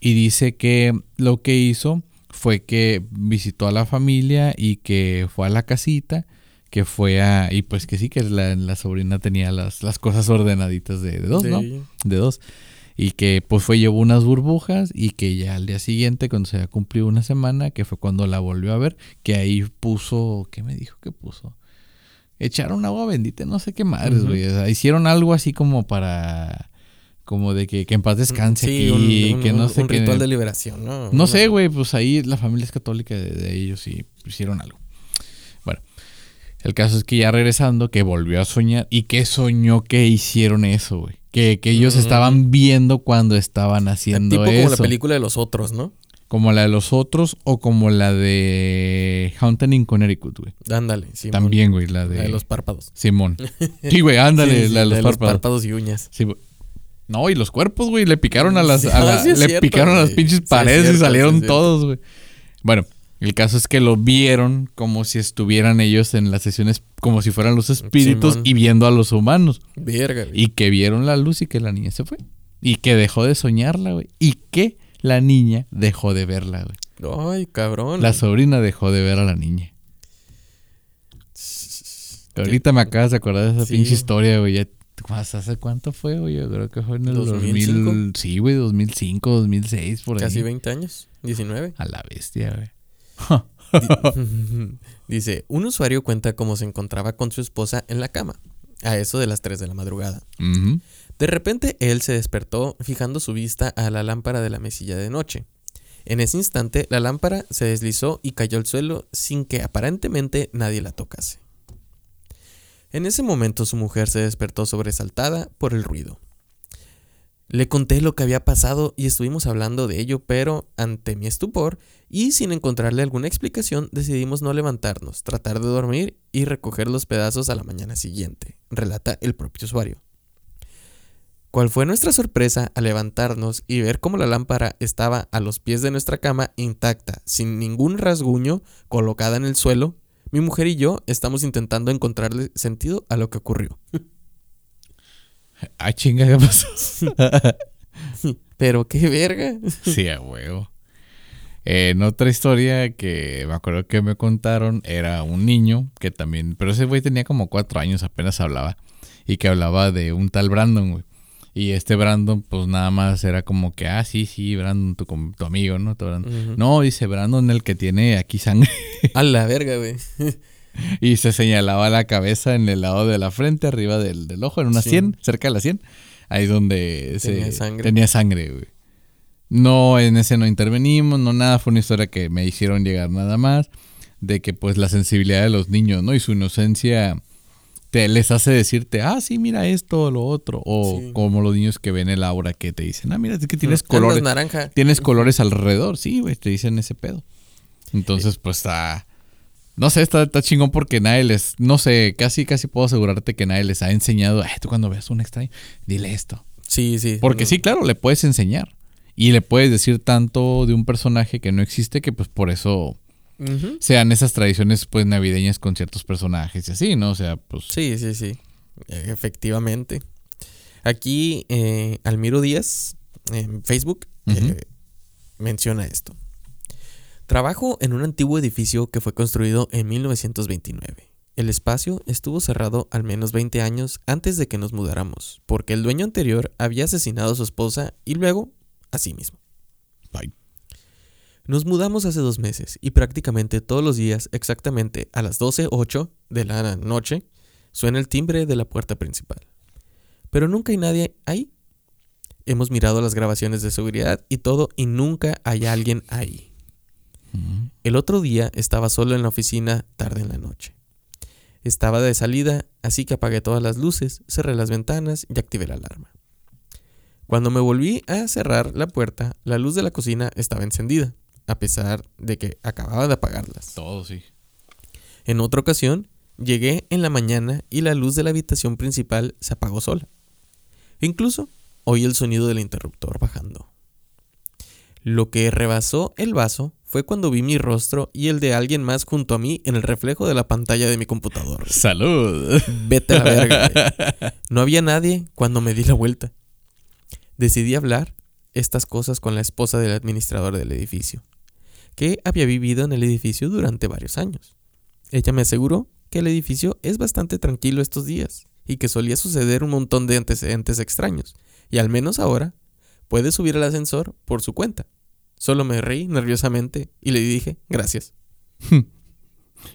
Y dice que lo que hizo fue que visitó a la familia y que fue a la casita, que fue a... Y pues que sí, que la, la sobrina tenía las, las cosas ordenaditas de, de dos, ¿no? De dos. Y que pues fue, llevó unas burbujas y que ya al día siguiente, cuando se había cumplido una semana, que fue cuando la volvió a ver, que ahí puso... ¿Qué me dijo que puso? Echaron agua bendita, no sé qué madres, güey. O sea, hicieron algo así como para... Como de que, que en paz descanse Sí, aquí, un, un- que no un- sé qué. ritual de liberación, ¿no? No sé, güey, pues ahí la familia es católica de, de ellos y hicieron algo. Bueno, el caso es que ya regresando, que volvió a soñar y que soñó que hicieron eso, güey. Que, que ellos estaban viendo cuando estaban haciendo tipo como la eso. película de los otros, ¿no? Como la de los otros o como la de Haunting in Connecticut, güey. Ándale, sí. También, güey, la de, La de los párpados. Simón. <laughs> Sí, güey, ándale, Sí, sí, la de los párpados. y uñas. Sí, güey. No, y los cuerpos, güey, le picaron a las, Sí, a la- le cierto, picaron a las pinches paredes y cierto, salieron todos, güey. Bueno, el caso es que lo vieron como si estuvieran ellos en las sesiones, como si fueran los espíritus Simón. y viendo a los humanos. Verga, güey. Y que vieron la luz y que la niña se fue. Y que dejó de soñarla, güey. Y que la niña dejó de verla, güey. Ay, cabrón. La sobrina dejó de ver a la niña. Ahorita me acabas de acordar de esa Sí. pinche historia, güey. Ya- ¿más ¿Hace cuánto fue, güey? Yo creo que fue en el 2005. 2000. Sí, güey, 2005, 2006, por ahí. Casi 20 años, 19. A la bestia, güey. Di- <laughs> Dice, un usuario cuenta cómo se encontraba con su esposa en la cama, a eso de las 3 de la madrugada. Ujú. De repente él se despertó fijando su vista a la lámpara de la mesilla de noche. En ese instante la lámpara se deslizó y cayó al suelo sin que aparentemente nadie la tocase. En ese momento su mujer se despertó sobresaltada por el ruido. Le conté lo que había pasado y estuvimos hablando de ello, pero ante mi estupor y sin encontrarle alguna explicación decidimos no levantarnos, tratar de dormir y recoger los pedazos a la mañana siguiente, relata el propio usuario. ¿Cuál fue nuestra sorpresa al levantarnos y ver cómo la lámpara estaba a los pies de nuestra cama intacta, sin ningún rasguño, colocada en el suelo? Mi mujer y yo estamos intentando encontrarle sentido a lo que ocurrió. <laughs> Ah, chinga, ¿qué pasó? <laughs> Pero qué verga. sí, a huevo. Eh, en otra historia que me acuerdo que me contaron, era un niño que también, pero ese güey tenía como cuatro años, apenas hablaba, y que hablaba de un tal Brandon, güey. Y este Brandon, pues nada más era como que, ah, sí, sí, Brandon, tu, tu amigo, ¿no? Tu. No, dice Brandon, el que tiene aquí sangre. A la verga, güey. <laughs> y se señalaba la cabeza en el lado de la frente, arriba del, del ojo, en una Sí. 100, cerca de la 100. Ahí donde se- Tenía sangre. tenía sangre, güey. No, en ese no intervenimos, no nada, fue una historia que me hicieron llegar nada más. De que pues la sensibilidad de los niños, ¿no? Y su inocencia te les hace decirte, ah, sí, mira esto, lo otro. O Sí. como los niños que ven el aura que te dicen, ah, mira, es que tienes colores. naranja. Tienes colores alrededor, sí, güey, te dicen ese pedo. Entonces, pues está. No sé, está, está chingón porque nadie les. No sé, casi, casi puedo asegurarte que nadie les ha enseñado. Ay, tú cuando veas un extraño, dile esto. Sí, sí. Porque No. sí, claro, le puedes enseñar. Y le puedes decir tanto de un personaje que no existe que, pues por eso Sean esas tradiciones, pues navideñas con ciertos personajes y así, ¿no? O sea, pues. Sí, sí, sí. Efectivamente. Aquí eh, Almiro Díaz en Facebook eh, menciona esto. Trabajo en un antiguo edificio que fue construido en 1929. El espacio estuvo cerrado al menos 20 años antes de que nos mudáramos, porque el dueño anterior había asesinado a su esposa y luego a sí mismo. Ay. Nos mudamos hace dos meses y prácticamente todos los días, exactamente a las 12.08 de la noche, suena el timbre de la puerta principal. Pero nunca hay nadie ahí. Hemos mirado las grabaciones de seguridad y todo y nunca hay alguien ahí. El otro día estaba solo en la oficina tarde en la noche. Estaba de salida, así que apagué todas las luces, cerré las ventanas y activé la alarma. Cuando me volví a cerrar la puerta, la luz de la cocina estaba encendida, a pesar de que acababa de apagarlas. Todo, sí. En otra ocasión, llegué en la mañana y la luz de la habitación principal se apagó sola. Incluso oí el sonido del interruptor bajando. Lo que rebasó el vaso fue cuando vi mi rostro y el de alguien más junto a mí en el reflejo de la pantalla de mi computador. <laughs> Salud. Vete a la verga. güey. <laughs> No había nadie cuando me di la vuelta. Decidí hablar estas cosas con la esposa del administrador del edificio, que había vivido en el edificio durante varios años. Ella me aseguró que el edificio es bastante tranquilo estos días y que solía suceder un montón de antecedentes extraños, y al menos ahora puede subir al ascensor por su cuenta. Solo me reí nerviosamente y le dije gracias. <laughs>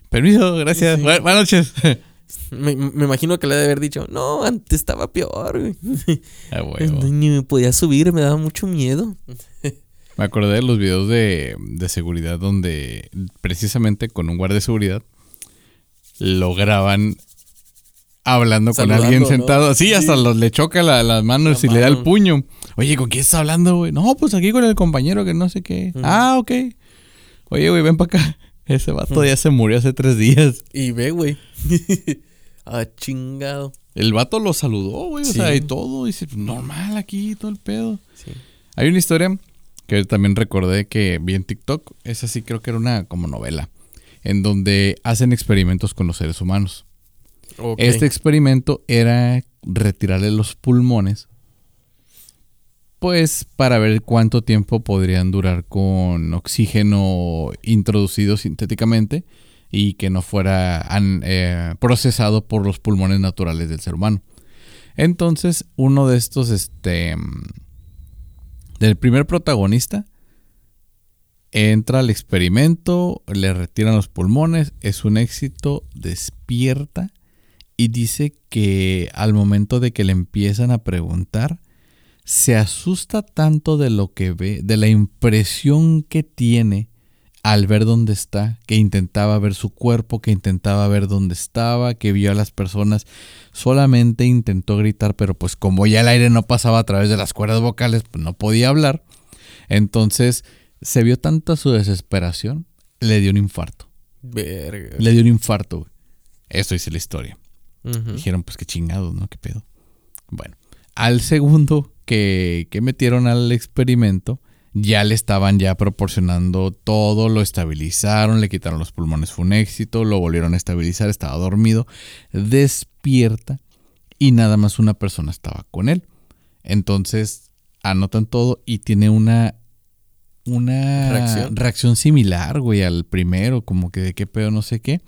Permiso, gracias. Sí. Buenas noches. <laughs> Me, me imagino que le ha de haber dicho, no, antes estaba peor. <laughs> güey". Ah. Ni me podía subir, me daba mucho miedo. Me acordé de los videos de, de seguridad donde precisamente con un guardia de seguridad lo graban hablando con alguien ¿no? sentado. Sí, Sí. hasta los, le choca la- las manos La y le da el puño. Oye, ¿con quién estás hablando, güey? No, pues aquí con el compañero que no sé qué. Ah, ok. Oye, güey, ven para acá. <laughs> Ese vato Ujú. ya se murió hace tres días. Y ve, güey. <laughs> ah, chingado. El vato lo saludó, güey. O sea, y todo. Dice, normal aquí, todo el pedo. Sí. Hay una historia que también recordé que vi en TikTok. Esa sí creo que era una como novela. En donde hacen experimentos con los seres humanos. Este experimento era retirarle los pulmones. Pues para ver cuánto tiempo podrían durar con oxígeno introducido sintéticamente y que no fuera eh, procesado por los pulmones naturales del ser humano. Entonces, uno de estos, este, del primer protagonista, entra al experimento, le retiran los pulmones, es un éxito, despierta y dice que al momento de que le empiezan a preguntar, se asusta tanto de lo que ve, de la impresión que tiene al ver dónde está, que intentaba ver su cuerpo, que intentaba ver dónde estaba, que vio a las personas, solamente intentó gritar, pero pues como ya el aire no pasaba a través de las cuerdas vocales, pues no podía hablar. Entonces se vio tanta su desesperación, le dio un infarto. Verga. Le dio un infarto. Esto dice la historia. Dijeron, pues qué chingados, ¿no? ¿Qué pedo? Bueno, al segundo que, que metieron al experimento, ya le estaban ya proporcionando todo, lo estabilizaron, le quitaron los pulmones, fue un éxito, lo volvieron a estabilizar, estaba dormido, despierta y nada más una persona estaba con él. Entonces anotan todo y tiene una una ¿Reacción? reacción similar, güey, al primero, como que de qué pedo, no sé qué.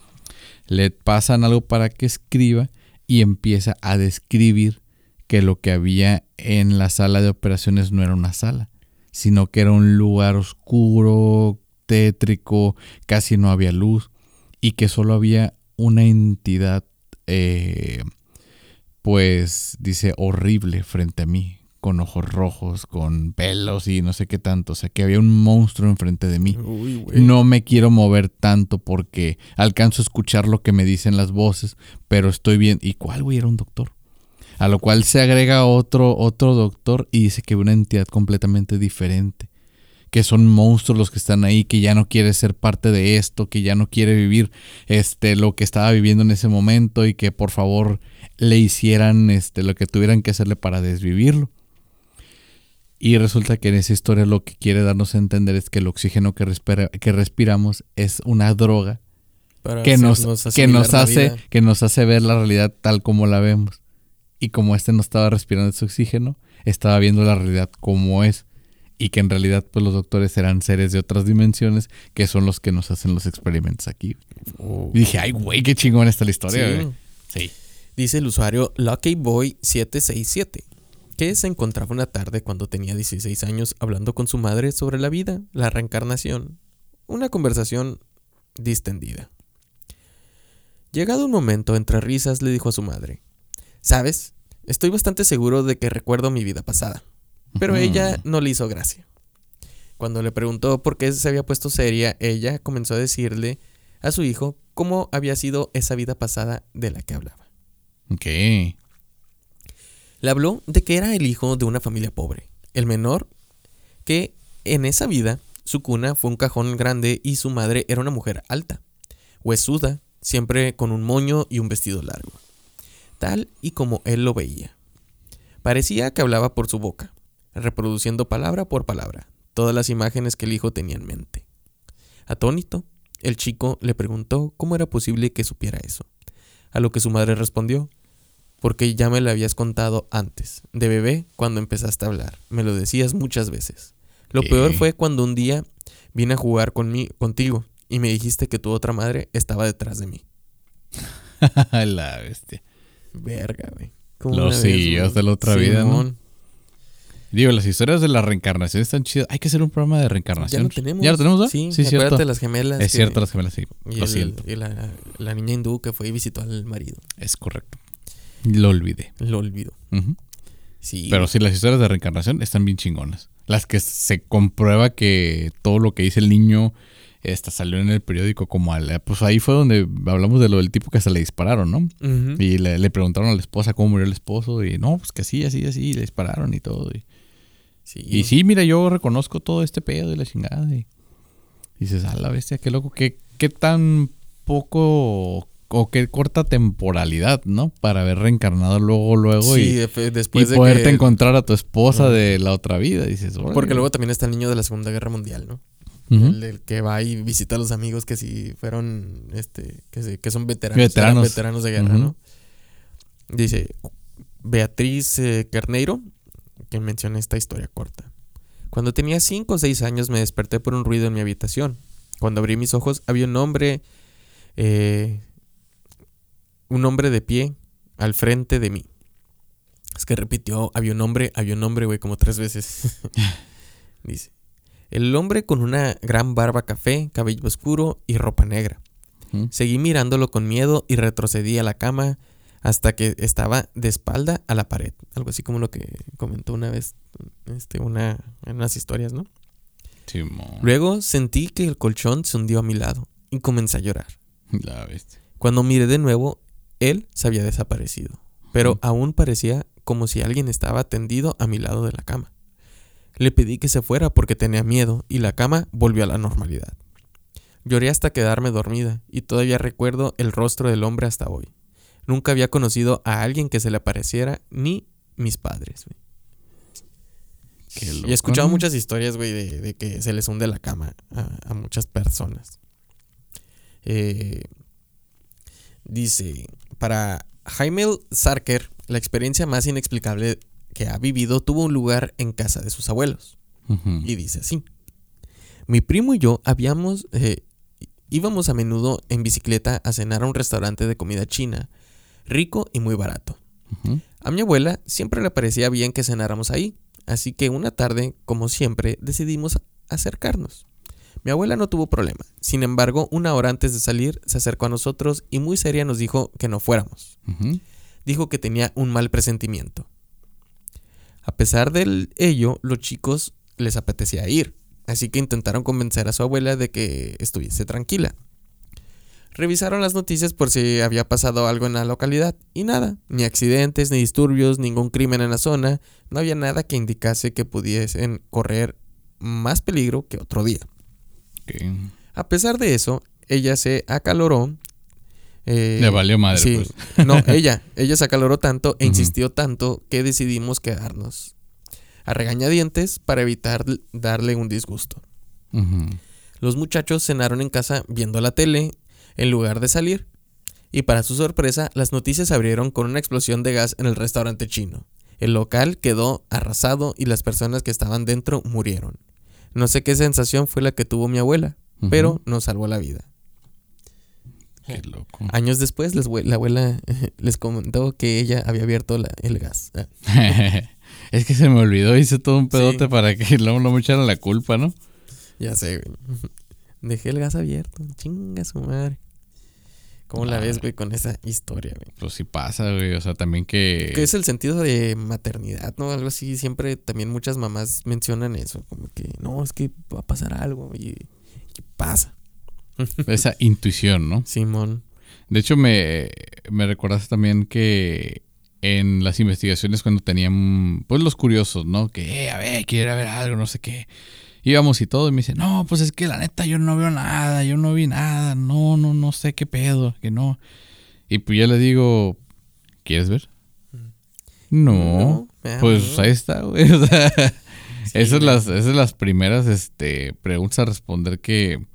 Le pasan algo para que escriba y empieza a describir que lo que había en la sala de operaciones no era una sala, sino que era un lugar oscuro, tétrico, casi no había luz y que solo había una entidad, eh, pues dice, horrible frente a mí, con ojos rojos, con pelos y no sé qué tanto. O sea, que había un monstruo enfrente de mí. Uy. No me quiero mover tanto porque alcanzo a escuchar lo que me dicen las voces, pero estoy bien. ¿Y cuál, güey? Era un doctor. A lo cual se agrega otro, otro doctor y dice que una entidad completamente diferente. Que son monstruos los que están ahí, que ya no quiere ser parte de esto, que ya no quiere vivir este, lo que estaba viviendo en ese momento y que por favor le hicieran este, lo que tuvieran que hacerle para desvivirlo. Y resulta que en esa historia lo que quiere darnos a entender es que el oxígeno que, respira- que respiramos es una droga que nos, que, nos hace, que nos hace ver la realidad tal como la vemos. Y como este no estaba respirando ese oxígeno, estaba viendo la realidad como es. Y que en realidad pues los doctores eran seres de otras dimensiones que son los que nos hacen los experimentos aquí. Oh. Y dije, ay güey, qué chingón está la historia. Sí. güey". Sí. Dice el usuario LuckyBoy767 que se encontraba una tarde cuando tenía 16 años hablando con su madre sobre la vida, la reencarnación, una conversación distendida. Llegado un momento, entre risas, le dijo a su madre, ¿sabes? Estoy bastante seguro de que recuerdo mi vida pasada. Pero ella no le hizo gracia. Cuando le preguntó por qué se había puesto seria, ella comenzó a decirle a su hijo cómo había sido esa vida pasada de la que hablaba. Ok. Le habló de que era el hijo de una familia pobre, el menor, que en esa vida su cuna fue un cajón grande y su madre era una mujer alta, huesuda, siempre con un moño y un vestido largo, tal y como él lo veía. Parecía que hablaba por su boca, reproduciendo palabra por palabra todas las imágenes que el hijo tenía en mente. Atónito, el chico le preguntó cómo era posible que supiera eso, a lo que su madre respondió, porque ya me lo habías contado antes, de bebé, cuando empezaste a hablar. Me lo decías muchas veces. Lo ¿Qué? peor fue cuando un día vine a jugar con contigo y me dijiste que tu otra madre estaba detrás de mí. <laughs> la bestia. Siguió güey. ¿Cómo Los güey? de la otra vida. Digo, las historias de la reencarnación están chidas. Hay que hacer un programa de reencarnación. Ya lo tenemos. ¿Ya lo tenemos, ¿no? Sí, sí, acuérdate de las gemelas. Es que- cierto, las gemelas, sí. Y, Lo el- siento. y la, la niña hindú que fue y visitó al marido. Es correcto. Lo olvidé. Lo olvidó. Sí. Pero sí, las historias de reencarnación están bien chingonas. Las que se comprueba que todo lo que dice el niño esta, salió en el periódico como al... Pues ahí fue donde hablamos de lo del tipo que hasta le dispararon, ¿no? Y le, le preguntaron a la esposa cómo murió el esposo y no, pues que así, así, así, le dispararon y todo. Y, Sí. y sí, mira, yo reconozco todo este pedo de la chingada. Y dices, a la bestia, qué loco, qué, qué tan poco o qué corta temporalidad, ¿no? Para haber reencarnado luego, luego Sí, y, de- y después de poderte que... encontrar a tu esposa de la otra vida. Dices. Porque luego también está el niño de la Segunda Guerra Mundial, ¿no? El, el que va y visita a los amigos que si fueron, este, que, se- que son veteranos, Veteranos. eran veteranos de guerra. ¿no? Dice Beatriz eh, Carneiro, que menciona esta historia corta. Cuando tenía 5 o 6 años me desperté por un ruido en mi habitación. Cuando abrí mis ojos había un hombre Eh, un hombre de pie al frente de mí. Es que repitió, había un hombre, había un hombre, güey, como tres veces. <laughs> Dice, el hombre con una gran barba café, cabello oscuro y ropa negra. Seguí mirándolo con miedo y retrocedí a la cama hasta que estaba de espalda a la pared. Algo así como lo que comentó una vez este, una, en unas historias, ¿no? Luego sentí que el colchón se hundió a mi lado y comencé a llorar. <laughs> La. Cuando miré de nuevo, él se había desaparecido, pero aún parecía como si alguien estaba tendido a mi lado de la cama. Le pedí que se fuera porque tenía miedo y la cama volvió a la normalidad. Lloré hasta quedarme dormida y todavía recuerdo el rostro del hombre hasta hoy. Nunca había conocido a alguien que se le pareciera ni mis padres. Qué y loco, he escuchado ¿no? muchas historias, güey, de, de que se les hunde la cama a, a muchas personas. Eh, dice, para Jaime Sarker, la experiencia más inexplicable que ha vivido tuvo un lugar en casa de sus abuelos. Y dice así. Mi primo y yo habíamos... eh, íbamos a menudo en bicicleta a cenar a un restaurante de comida china, rico y muy barato. A mi abuela siempre le parecía bien que cenáramos ahí, así que una tarde, como siempre, decidimos acercarnos. Mi abuela no tuvo problema. Sin embargo, una hora antes de salir, se acercó a nosotros y muy seria nos dijo que no fuéramos. Dijo que tenía un mal presentimiento. A pesar de ello, los chicos les apetecía ir, así que intentaron convencer a su abuela de que estuviese tranquila. Revisaron las noticias por si había pasado algo en la localidad y nada, ni accidentes, ni disturbios, ningún crimen en la zona, no había nada que indicase que pudiesen correr más peligro que otro día. A pesar de eso, ella se acaloró. Eh, Le valió madre, sí, pues. <laughs> no, ella, ella se acaloró tanto e insistió tanto que decidimos quedarnos a regañadientes para evitar darle un disgusto. Los muchachos cenaron en casa viendo la tele en lugar de salir. Y para su sorpresa, las noticias abrieron con una explosión de gas en el restaurante chino. El local quedó arrasado y las personas que estaban dentro murieron. No sé qué sensación fue la que tuvo mi abuela, pero nos salvó la vida. Qué <laughs> loco. Años después, les la abuela <laughs> les comentó que ella había abierto la- el gas. Ah, <laughs> es que se me olvidó, hice todo un pedote Sí. para que luego no me echaran la culpa, ¿no? ya sé, güey. Dejé el gas abierto. Chinga su madre. ¿Cómo la Ah. ves, güey, con esa historia, güey? Pues sí pasa, güey. O sea, también que. Que es el sentido de maternidad, ¿no? Algo así. Siempre también muchas mamás mencionan eso. Como que, no, es que va a pasar algo. Y, y pasa. <laughs> Esa intuición, ¿no? Simón. De hecho, me, me recordaste también que en las investigaciones cuando tenían, pues los curiosos, ¿no? Que, eh, a ver, quiere ver algo, no sé qué. Íbamos y todo, y me dice, no, pues es que la neta yo no veo nada, yo no vi nada, no, no, no sé qué pedo, que no. Y pues yo le digo, ¿quieres ver? No. ah, Pues ahí está, güey. O sea, Sí, <laughs> esas, las, esas son las primeras este, preguntas a responder que,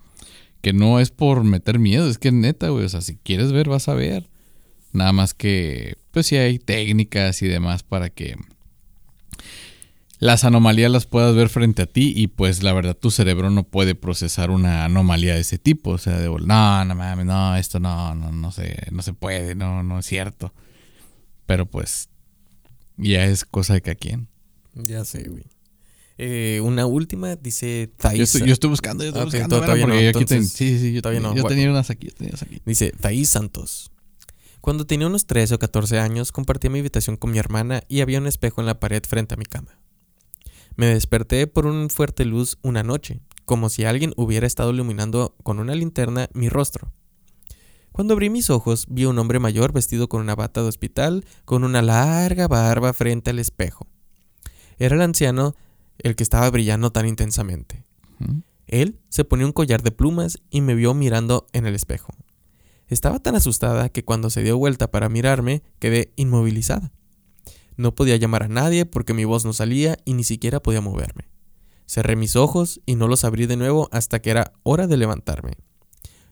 que no es por meter miedo, es que neta, güey. O sea, si quieres ver, vas a ver. Nada más que, pues sí hay técnicas y demás para que las anomalías las puedas ver frente a ti y pues la verdad tu cerebro no puede procesar una anomalía de ese tipo. O sea, de, no, no mames, no, esto no, no, no se, no se puede, no, no es cierto. Pero pues ya es cosa de cada quien. Ya sé, güey. Eh, una última, dice Yo Thais. estoy, yo estoy buscando, yo estoy Ok, buscando. bueno, no, yo ten- sí, sí, yo, todavía no, yo bueno. tenía unas aquí, yo tenía unas aquí. Dice Thais Santos. Cuando tenía unos 13 o 14 años, compartía mi habitación con mi hermana y había un espejo en la pared frente a mi cama. Me desperté por una fuerte luz una noche, como si alguien hubiera estado iluminando con una linterna mi rostro. Cuando abrí mis ojos, vi a un hombre mayor vestido con una bata de hospital, con una larga barba frente al espejo. Era el anciano el que estaba brillando tan intensamente. Él se ponía un collar de plumas y me vio mirando en el espejo. Estaba tan asustada que cuando se dio vuelta para mirarme quedé inmovilizada. No podía llamar a nadie porque mi voz no salía y ni siquiera podía moverme. Cerré mis ojos y no los abrí de nuevo hasta que era hora de levantarme.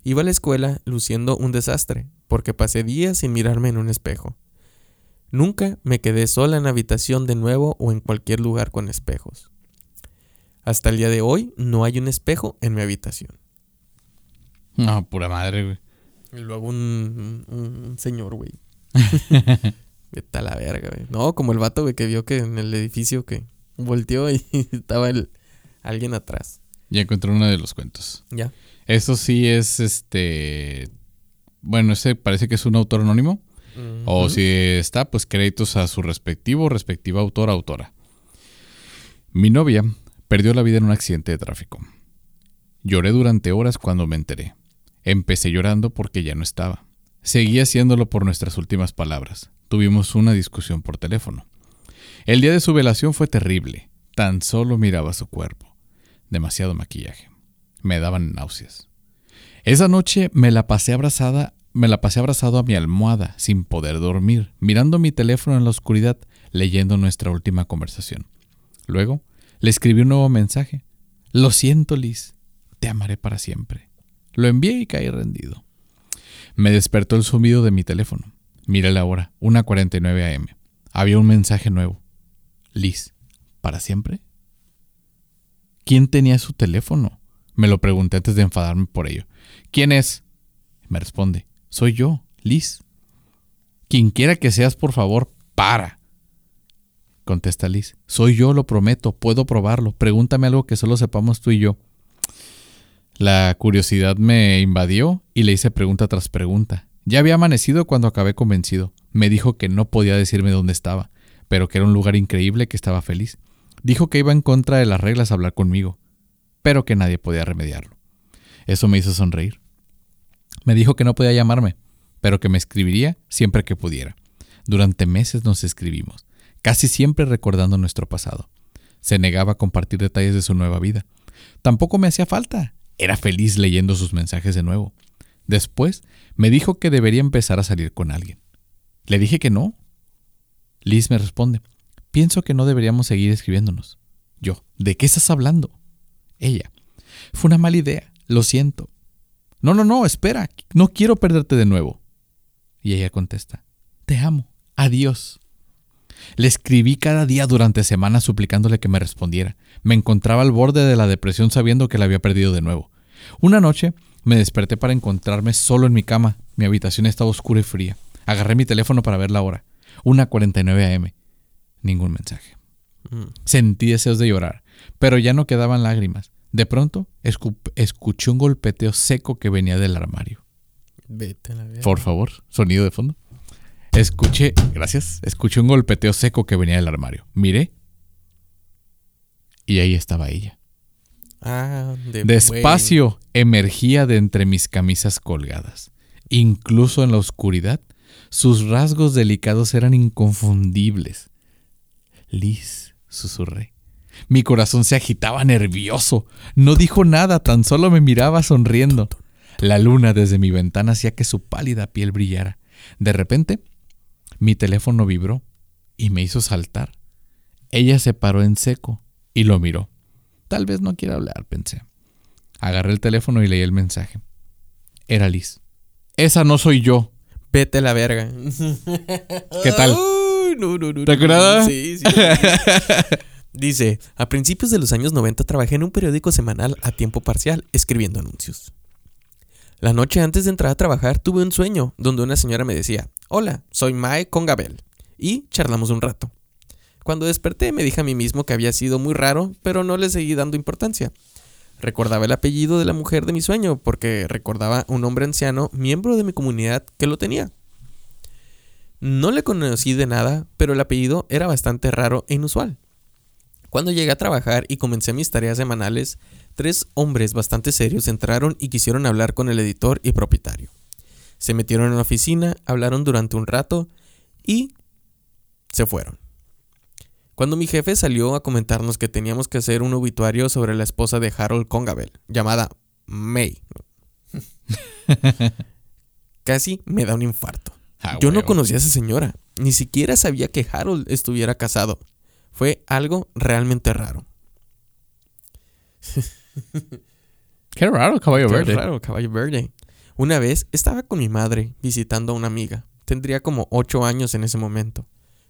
Iba a la escuela luciendo un desastre porque pasé días sin mirarme en un espejo. Nunca me quedé sola en la habitación de nuevo o en cualquier lugar con espejos. Hasta el día de hoy no hay un espejo en mi habitación. No, pura madre, güey. Y luego un, un, un señor, güey. <laughs> Vete a la verga, güey. No, como el vato, güey, que vio que en el edificio que volteó y <laughs> estaba el, alguien atrás. Ya encontré uno de los cuentos. Ya. Eso sí es este. Bueno, ese parece que es un autor anónimo. O si está, pues créditos a su respectivo, respectiva autor, autora. Mi novia perdió la vida en un accidente de tráfico. Lloré durante horas cuando me enteré. Empecé llorando porque ya no estaba. Seguí haciéndolo por nuestras últimas palabras. Tuvimos una discusión por teléfono. El día de su velación fue terrible. Tan solo miraba su cuerpo. Demasiado maquillaje. Me daban náuseas. Esa noche me la pasé abrazada, me la pasé abrazado a mi almohada, sin poder dormir, mirando mi teléfono en la oscuridad, leyendo nuestra última conversación. Luego, le escribí un nuevo mensaje. Lo siento, Liz. Te amaré para siempre. Lo envié y caí rendido. Me despertó el zumbido de mi teléfono. Miré la hora, 1.49 am. Había un mensaje nuevo. Liz, ¿para siempre? ¿Quién tenía su teléfono? Me lo pregunté antes de enfadarme por ello. ¿Quién es? Me responde. Soy yo, Liz. Quien quiera que seas, por favor, para. Contesta Liz. Soy yo, lo prometo, puedo probarlo. Pregúntame algo que solo sepamos tú y yo. La curiosidad me invadió y le hice pregunta tras pregunta. Ya había amanecido cuando acabé convencido. Me dijo que no podía decirme dónde estaba, pero que era un lugar increíble que estaba feliz. Dijo que iba en contra de las reglas a hablar conmigo, pero que nadie podía remediarlo. Eso me hizo sonreír. Me dijo que no podía llamarme, pero que me escribiría siempre que pudiera. Durante meses nos escribimos, casi siempre recordando nuestro pasado. Se negaba a compartir detalles de su nueva vida. Tampoco me hacía falta. Era feliz leyendo sus mensajes de nuevo. Después me dijo que debería empezar a salir con alguien. Le dije que no. Liz me responde, pienso que no deberíamos seguir escribiéndonos. Yo, ¿de qué estás hablando? Ella, fue una mala idea, lo siento. No, no, no, espera, no quiero perderte de nuevo. Y ella contesta, te amo, adiós. Le escribí cada día durante semanas suplicándole que me respondiera. Me encontraba al borde de la depresión sabiendo que la había perdido de nuevo. Una noche me desperté para encontrarme solo en mi cama. Mi habitación estaba oscura y fría. Agarré mi teléfono para ver la hora. Una 49 am. Ningún mensaje. Mm. Sentí deseos de llorar, pero ya no quedaban lágrimas. De pronto, escu- escuché un golpeteo seco que venía del armario. Vete a la. Por favor, sonido de fondo. Escuché, gracias, escuché un golpeteo seco que venía del armario. Miré. Y ahí estaba ella. Ah, de Despacio emergía de entre mis camisas colgadas. Incluso en la oscuridad, sus rasgos delicados eran inconfundibles. Liz, susurré. Mi corazón se agitaba nervioso. No dijo nada, tan solo me miraba sonriendo. La luna desde mi ventana hacía que su pálida piel brillara. De repente, mi teléfono vibró y me hizo saltar. Ella se paró en seco y lo miró. Tal vez no quiera hablar, pensé. Agarré el teléfono y leí el mensaje. Era Liz. Esa no soy yo. Vete a la verga. <laughs> ¿Qué tal? No, no, no, ¿Te acuerdas? Sí, sí. <laughs> Dice, a principios de los años 90 trabajé en un periódico semanal a tiempo parcial escribiendo anuncios. La noche antes de entrar a trabajar tuve un sueño donde una señora me decía, hola, soy Mae con Gabel. Y charlamos un rato. Cuando desperté me dije a mí mismo que había sido muy raro, pero no le seguí dando importancia. Recordaba el apellido de la mujer de mi sueño porque recordaba un hombre anciano, miembro de mi comunidad, que lo tenía. No le conocí de nada, pero el apellido era bastante raro e inusual. Cuando llegué a trabajar y comencé mis tareas semanales, tres hombres bastante serios entraron y quisieron hablar con el editor y propietario. Se metieron en la oficina, hablaron durante un rato y se fueron. Cuando mi jefe salió a comentarnos que teníamos que hacer un obituario sobre la esposa de Harold Congabel, llamada May, <laughs> casi me da un infarto. Ah, Yo no conocía a esa señora, ni siquiera sabía que Harold estuviera casado. Fue algo realmente raro. <laughs> Qué raro, caballo Qué verde. raro, caballo verde. Una vez estaba con mi madre visitando a una amiga. Tendría como 8 años en ese momento.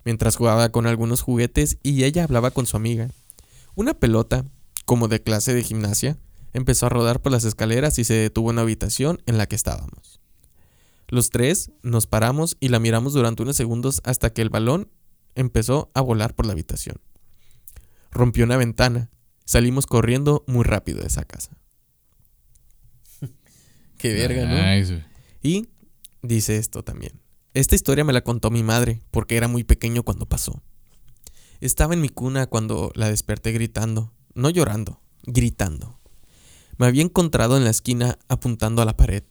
Mientras jugaba con algunos juguetes y ella hablaba con su amiga. Una pelota, como de clase de gimnasia, empezó a rodar por las escaleras y se detuvo en la habitación en la que estábamos. Los tres nos paramos y la miramos durante unos segundos hasta que el balón empezó a volar por la habitación. Rompió una ventana. Salimos corriendo muy rápido de esa casa. <laughs> Qué verga, ¿no? Y dice esto también. Esta historia me la contó mi madre, porque era muy pequeño cuando pasó. Estaba en mi cuna cuando la desperté gritando, no llorando, gritando. Me había encontrado en la esquina apuntando a la pared.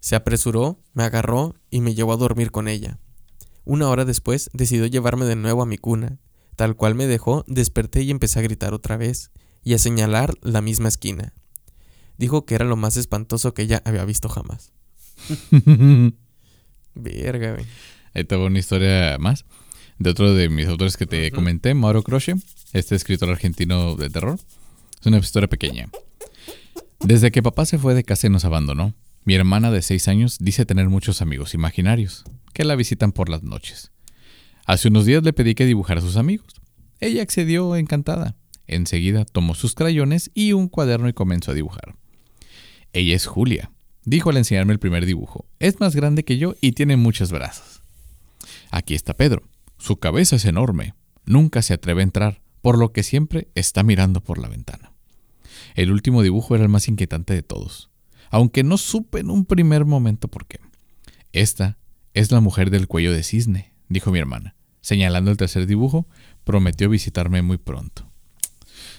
Se apresuró, me agarró y me llevó a dormir con ella. Una hora después decidió llevarme de nuevo a mi cuna. Tal cual me dejó, desperté y empecé a gritar otra vez y a señalar la misma esquina. Dijo que era lo más espantoso que ella había visto jamás. <laughs> Verga, güey. Ahí te una historia más de otro de mis autores que te comenté, Mauro Croce, este escritor argentino de terror. Es una historia pequeña. Desde que papá se fue de casa y nos abandonó, mi hermana de 6 años dice tener muchos amigos imaginarios que la visitan por las noches. Hace unos días le pedí que dibujara a sus amigos. Ella accedió encantada. Enseguida tomó sus crayones y un cuaderno y comenzó a dibujar. Ella es Julia, dijo al enseñarme el primer dibujo. Es más grande que yo y tiene muchos brazos. Aquí está Pedro. Su cabeza es enorme. Nunca se atreve a entrar, por lo que siempre está mirando por la ventana. El último dibujo era el más inquietante de todos, aunque no supe en un primer momento por qué. Esta es la mujer del cuello de cisne, dijo mi hermana. Señalando el tercer dibujo, prometió visitarme muy pronto.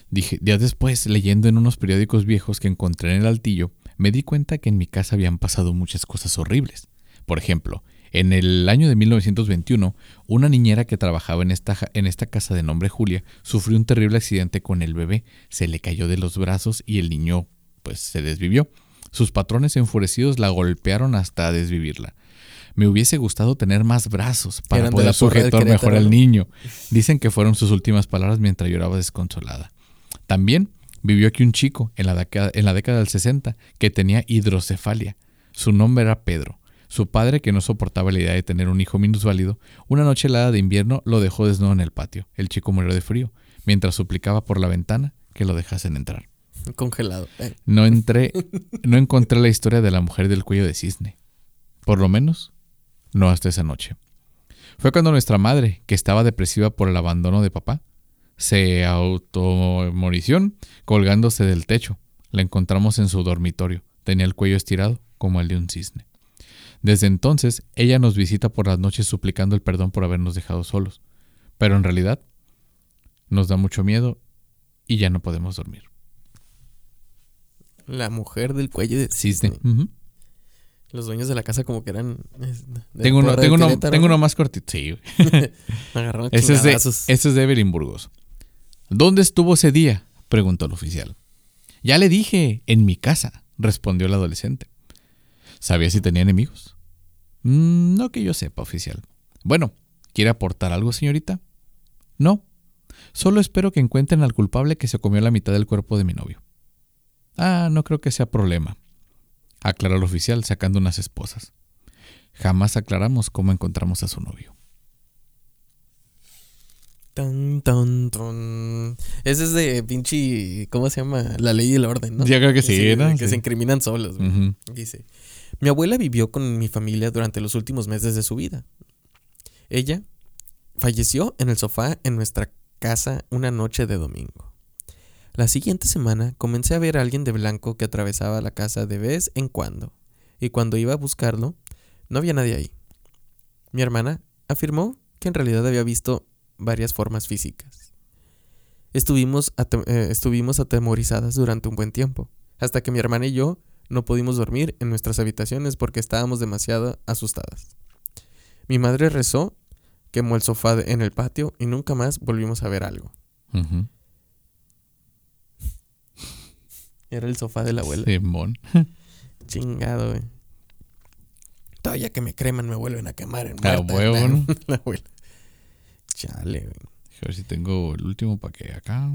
Dije, días después, leyendo en unos periódicos viejos que encontré en el altillo, me di cuenta que en mi casa habían pasado muchas cosas horribles. Por ejemplo, en el año de 1921, una niñera que trabajaba en esta, en esta casa de nombre Julia sufrió un terrible accidente con el bebé. Se le cayó de los brazos y el niño, pues, se desvivió. Sus patrones enfurecidos la golpearon hasta desvivirla. Me hubiese gustado tener más brazos para Eran poder sujetar mejor al niño. Dicen que fueron sus últimas palabras mientras lloraba desconsolada. También vivió aquí un chico en la, década, en la década del 60 que tenía hidrocefalia. Su nombre era Pedro. Su padre, que no soportaba la idea de tener un hijo minusválido, una noche helada de invierno lo dejó desnudo en el patio. El chico murió de frío, mientras suplicaba por la ventana que lo dejasen entrar. Congelado. Eh, No entré, no encontré la historia de la mujer del cuello de cisne. Por lo menos, no hasta esa noche. Fue cuando nuestra madre, que estaba depresiva por el abandono de papá, se automorició colgándose del techo. La encontramos en su dormitorio. Tenía el cuello estirado como el de un cisne. Desde entonces, ella nos visita por las noches suplicando el perdón por habernos dejado solos. Pero en realidad, nos da mucho miedo y ya no podemos dormir. La mujer del cuello de Cisne. Los dueños de la casa como que eran... Tengo uno, más cortito. Sí, <laughs> agarraron Ese es, de, ese es de Evelyn Burgos. ¿Dónde estuvo ese día? preguntó el oficial. Ya le dije, en mi casa, respondió el adolescente. ¿Sabía si tenía enemigos? "Mm, no que yo sepa, oficial. Bueno, ¿quiere aportar algo, señorita? No. Solo espero que encuentren al culpable que se comió la mitad del cuerpo de mi novio. Ah, no creo que sea problema, aclaró el oficial sacando unas esposas. Jamás aclaramos cómo encontramos a su novio. Tan, tan, tan. Ese es de pinche. ¿Cómo se llama? La ley y el orden, ¿no? Yo creo que sí, ¿no? Que Sí. se incriminan solos. Dice: Mi abuela vivió con mi familia durante los últimos meses de su vida. Ella falleció en el sofá en nuestra casa una noche de domingo. La siguiente semana comencé a ver a alguien de blanco que atravesaba la casa de vez en cuando, y cuando iba a buscarlo, no había nadie ahí. Mi hermana afirmó que en realidad había visto varias formas físicas. Estuvimos, eh, estuvimos atemorizadas durante un buen tiempo, hasta que mi hermana y yo no pudimos dormir en nuestras habitaciones porque estábamos demasiado asustadas. Mi madre rezó, quemó el sofá en el patio y nunca más volvimos a ver algo. Era el sofá de la abuela. Simón. <laughs> Chingado, güey. Todavía que me creman me vuelven a quemar en <laughs> la abuela. Chale, güey. A ver si tengo el último para que acá.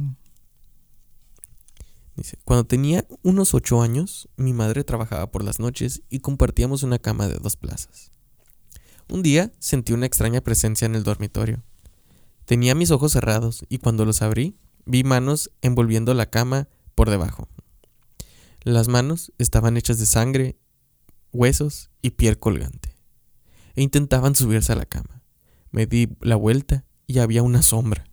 Dice, cuando tenía unos ocho años, mi madre trabajaba por las noches y compartíamos una cama de dos plazas. Un día sentí una extraña presencia en el dormitorio. Tenía mis ojos cerrados y cuando los abrí, vi manos envolviendo la cama por debajo. Las manos estaban hechas de sangre huesos y piel colgante. E intentaban subirse a la cama. Me di la vuelta y había una sombra,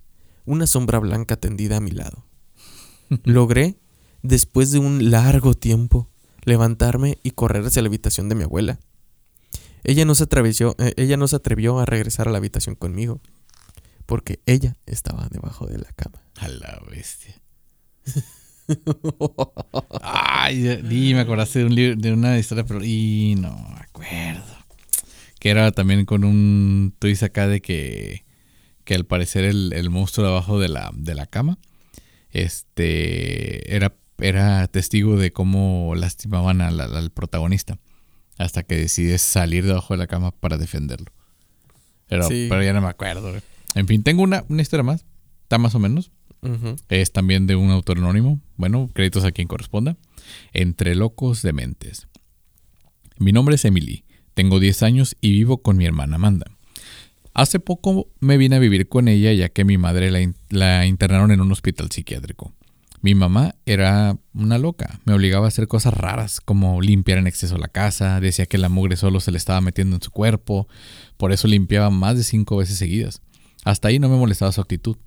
una sombra blanca tendida a mi lado. <laughs> Logré, después de un largo tiempo, levantarme y correr hacia la habitación de mi abuela. Ella no se atrevió, eh, ella no se atrevió a regresar a la habitación conmigo, porque ella estaba debajo de la cama. A la bestia. <laughs> Ay, ni me acordaste de, un libro, de una historia, pero. Y no me acuerdo. Que era también con un twist acá de que. Que al parecer el, el monstruo debajo de la, de la cama. Este. Era, era testigo de cómo lastimaban al, al protagonista. Hasta que decide salir debajo de la cama para defenderlo. Pero, Sí. pero ya no me acuerdo. En fin, tengo una, una historia más. Está más o menos. Es también de un autor anónimo. Bueno, créditos a quien corresponda. Entre locos de mentes. Mi nombre es Emily. Tengo 10 años y vivo con mi hermana Amanda. Hace poco me vine a vivir con ella ya que mi madre la, la internaron en un hospital psiquiátrico. Mi mamá era una loca, me obligaba a hacer cosas raras como limpiar en exceso la casa, decía que la mugre solo se le estaba metiendo en su cuerpo, por eso limpiaba más de cinco veces seguidas. Hasta ahí no me molestaba su actitud.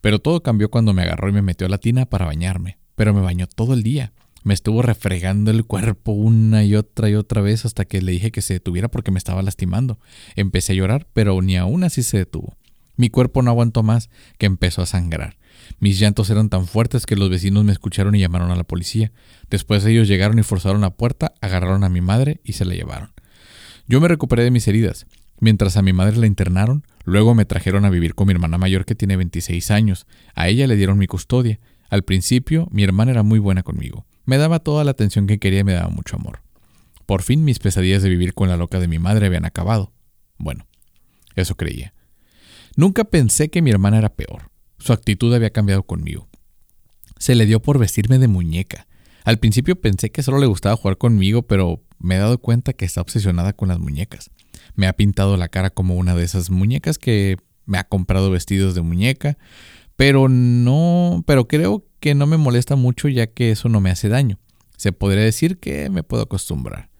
Pero todo cambió cuando me agarró y me metió a la tina para bañarme. Pero me bañó todo el día. Me estuvo refregando el cuerpo una y otra y otra vez hasta que le dije que se detuviera porque me estaba lastimando. Empecé a llorar, pero ni aún así se detuvo. Mi cuerpo no aguantó más, que empezó a sangrar. Mis llantos eran tan fuertes que los vecinos me escucharon y llamaron a la policía. Después ellos llegaron y forzaron la puerta, agarraron a mi madre y se la llevaron. Yo me recuperé de mis heridas. Mientras a mi madre la internaron, luego me trajeron a vivir con mi hermana mayor que tiene 26 años. A ella le dieron mi custodia. Al principio, mi hermana era muy buena conmigo. Me daba toda la atención que quería y me daba mucho amor. Por fin mis pesadillas de vivir con la loca de mi madre habían acabado. Bueno, eso creía. Nunca pensé que mi hermana era peor. Su actitud había cambiado conmigo. Se le dio por vestirme de muñeca. Al principio pensé que solo le gustaba jugar conmigo, pero me he dado cuenta que está obsesionada con las muñecas. Me ha pintado la cara como una de esas muñecas que me ha comprado vestidos de muñeca, pero no, pero creo que no me molesta mucho ya que eso no me hace daño. Se podría decir que me puedo acostumbrar.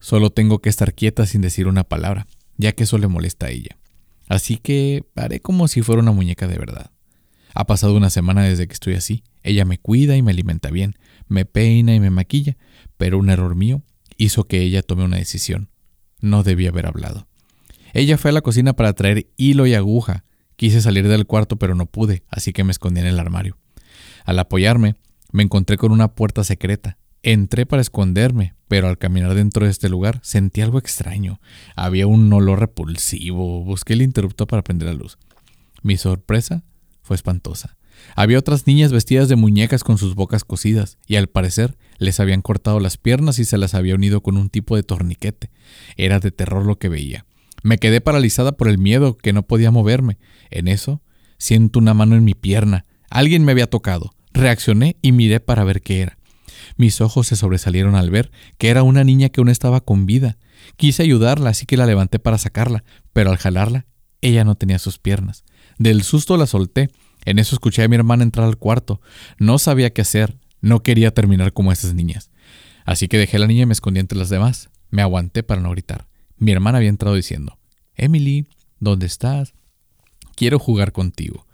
Solo tengo que estar quieta sin decir una palabra, ya que eso le molesta a ella. Así que haré como si fuera una muñeca de verdad. Ha pasado una semana desde que estoy así. Ella me cuida y me alimenta bien, me peina y me maquilla, pero un error mío hizo que ella tome una decisión. No debía haber hablado. Ella fue a la cocina para traer hilo y aguja. Quise salir del cuarto pero no pude, así que me escondí en el armario. Al apoyarme, me encontré con una puerta secreta. Entré para esconderme, pero al caminar dentro de este lugar sentí algo extraño. Había un olor repulsivo. Busqué el interruptor para prender la luz. Mi sorpresa fue espantosa. Había otras niñas vestidas de muñecas con sus bocas cosidas, y al parecer les habían cortado las piernas y se las había unido con un tipo de torniquete. Era de terror lo que veía. Me quedé paralizada por el miedo que no podía moverme. En eso, siento una mano en mi pierna. Alguien me había tocado. Reaccioné y miré para ver qué era. Mis ojos se sobresalieron al ver que era una niña que aún estaba con vida. Quise ayudarla, así que la levanté para sacarla, pero al jalarla, ella no tenía sus piernas. Del susto la solté. En eso escuché a mi hermana entrar al cuarto. No sabía qué hacer. No quería terminar como esas niñas. Así que dejé a la niña y me escondí entre las demás. Me aguanté para no gritar. Mi hermana había entrado diciendo, Emily, ¿dónde estás? Quiero jugar contigo.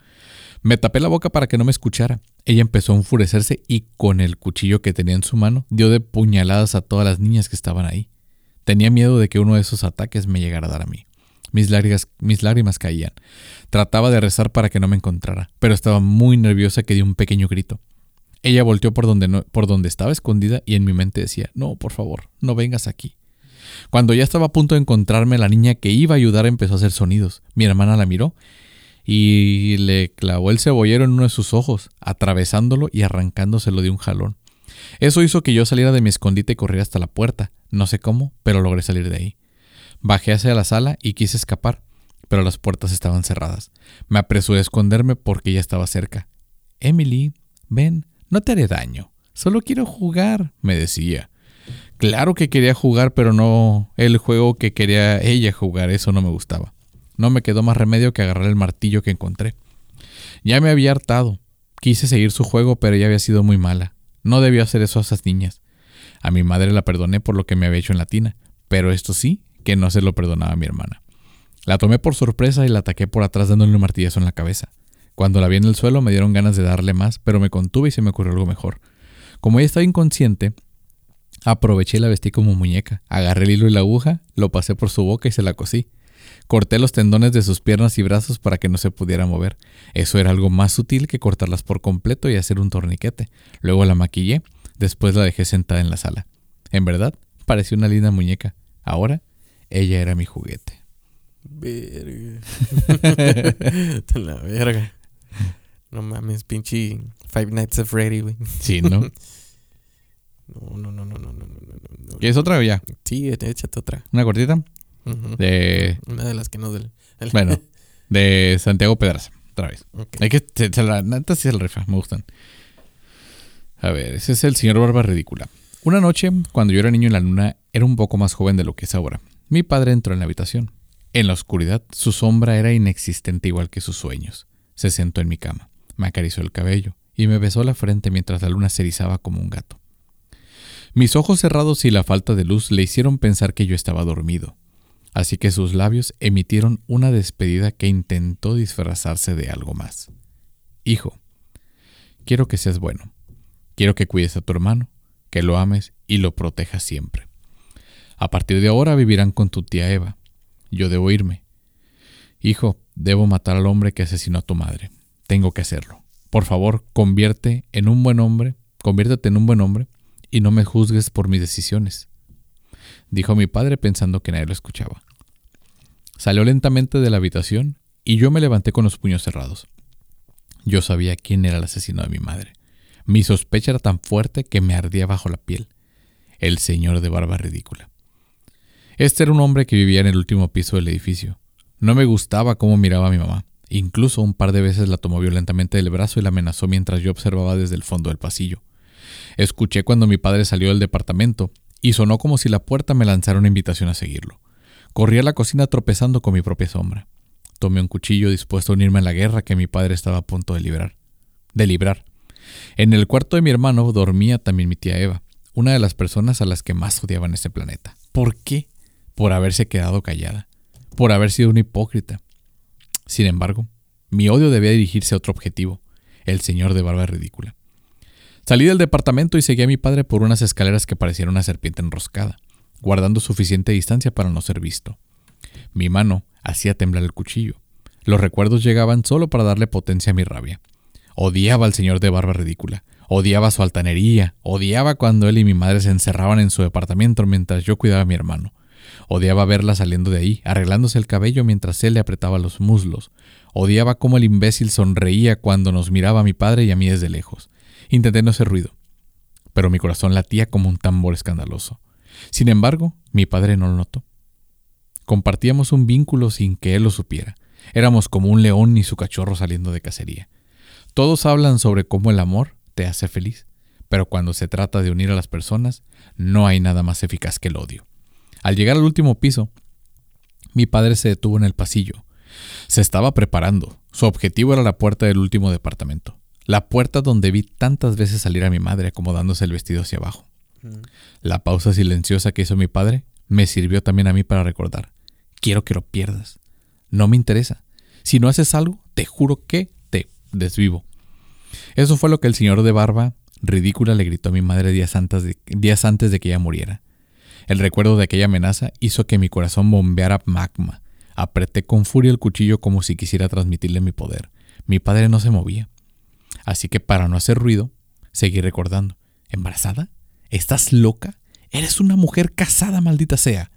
Me tapé la boca para que no me escuchara. Ella empezó a enfurecerse y con el cuchillo que tenía en su mano dio de puñaladas a todas las niñas que estaban ahí. Tenía miedo de que uno de esos ataques me llegara a dar a mí. Mis lágrimas, mis lágrimas caían. Trataba de rezar para que no me encontrara, pero estaba muy nerviosa que di un pequeño grito. Ella volteó por donde, no- por donde estaba escondida y en mi mente decía, no, por favor, no vengas aquí. Cuando ya estaba a punto de encontrarme, la niña que iba a ayudar empezó a hacer sonidos. Mi hermana la miró y le clavó el cebollero en uno de sus ojos, atravesándolo y arrancándoselo de un jalón. Eso hizo que yo saliera de mi escondite y corriera hasta la puerta. No sé cómo, pero logré salir de ahí. Bajé hacia la sala y quise escapar, pero las puertas estaban cerradas. Me apresuré a esconderme porque ya estaba cerca. Emily, ven, no te haré daño. Solo quiero jugar, me decía. Claro que quería jugar, pero no el juego que quería ella jugar, eso no me gustaba. No me quedó más remedio que agarrar el martillo que encontré. Ya me había hartado. Quise seguir su juego, pero ella había sido muy mala. No debió hacer eso a esas niñas. A mi madre la perdoné por lo que me había hecho en la tina, pero esto sí que no se lo perdonaba a mi hermana. La tomé por sorpresa y la ataqué por atrás dándole un martillazo en la cabeza. Cuando la vi en el suelo me dieron ganas de darle más, pero me contuve y se me ocurrió algo mejor. Como ella estaba inconsciente, aproveché y la vestí como muñeca. Agarré el hilo y la aguja, lo pasé por su boca y se la cosí. Corté los tendones de sus piernas y brazos para que no se pudiera mover. Eso era algo más sutil que cortarlas por completo y hacer un torniquete. Luego la maquillé, después la dejé sentada en la sala. En verdad, parecía una linda muñeca. Ahora, ella era mi juguete. Verga. <laughs> la verga. <laughs> No mames, pinche Five Nights at Freddy, güey. Sí, ¿no? <laughs> No, no, no, no, no, no, no, no. ¿Quieres otra o ya? Sí, échate otra. ¿Una cortita? De. Una de las que no del. el- Bueno, <laughs> de Santiago Pedraza. Otra vez. Ok. Hay que. Se, se la neta sí se la rifa, me gustan. A ver, ese es el señor Barba Ridícula. Una noche, cuando yo era niño en la luna, era un poco más joven de lo que es ahora. Mi padre entró en la habitación. En la oscuridad, su sombra era inexistente igual que sus sueños. Se sentó en mi cama, me acarició el cabello y me besó la frente mientras la luna se erizaba como un gato. Mis ojos cerrados y la falta de luz le hicieron pensar que yo estaba dormido, así que sus labios emitieron una despedida que intentó disfrazarse de algo más. Hijo, quiero que seas bueno. Quiero que cuides a tu hermano, que lo ames y lo protejas siempre. A partir de ahora vivirán con tu tía Eva. Yo debo irme. Hijo, debo matar al hombre que asesinó a tu madre. Tengo que hacerlo. Por favor, convierte en un buen hombre, conviértete en un buen hombre y no me juzgues por mis decisiones. Dijo mi padre pensando que nadie lo escuchaba. Salió lentamente de la habitación y yo me levanté con los puños cerrados. Yo sabía quién era el asesino de mi madre. Mi sospecha era tan fuerte que me ardía bajo la piel. El señor de barba ridícula. Este era un hombre que vivía en el último piso del edificio. No me gustaba cómo miraba a mi mamá. Incluso un par de veces la tomó violentamente del brazo y la amenazó mientras yo observaba desde el fondo del pasillo. Escuché cuando mi padre salió del departamento y sonó como si la puerta me lanzara una invitación a seguirlo. Corrí a la cocina tropezando con mi propia sombra. Tomé un cuchillo dispuesto a unirme a la guerra que mi padre estaba a punto de librar. De librar. En el cuarto de mi hermano dormía también mi tía Eva, una de las personas a las que más odiaba en este planeta. ¿Por qué? Por haberse quedado callada, por haber sido una hipócrita. Sin embargo, mi odio debía dirigirse a otro objetivo, el señor de barba ridícula. Salí del departamento y seguí a mi padre por unas escaleras que parecían una serpiente enroscada, guardando suficiente distancia para no ser visto. Mi mano hacía temblar el cuchillo. Los recuerdos llegaban solo para darle potencia a mi rabia. Odiaba al señor de barba ridícula, odiaba su altanería, odiaba cuando él y mi madre se encerraban en su departamento mientras yo cuidaba a mi hermano. Odiaba verla saliendo de ahí, arreglándose el cabello mientras él le apretaba los muslos. Odiaba cómo el imbécil sonreía cuando nos miraba a mi padre y a mí desde lejos. Intenté no hacer ruido, pero mi corazón latía como un tambor escandaloso. Sin embargo, mi padre no lo notó. Compartíamos un vínculo sin que él lo supiera. Éramos como un león y su cachorro saliendo de cacería. Todos hablan sobre cómo el amor te hace feliz, pero cuando se trata de unir a las personas, no hay nada más eficaz que el odio. Al llegar al último piso, mi padre se detuvo en el pasillo. Se estaba preparando. Su objetivo era la puerta del último departamento. La puerta donde vi tantas veces salir a mi madre acomodándose el vestido hacia abajo. La pausa silenciosa que hizo mi padre me sirvió también a mí para recordar. Quiero que lo pierdas. No me interesa. Si no haces algo, te juro que te desvivo. Eso fue lo que el señor de barba ridícula le gritó a mi madre días antes de, días antes de que ella muriera. El recuerdo de aquella amenaza hizo que mi corazón bombeara magma. Apreté con furia el cuchillo como si quisiera transmitirle mi poder. Mi padre no se movía. Así que para no hacer ruido, seguí recordando. ¿Embarazada? ¿Estás loca? Eres una mujer casada, maldita sea.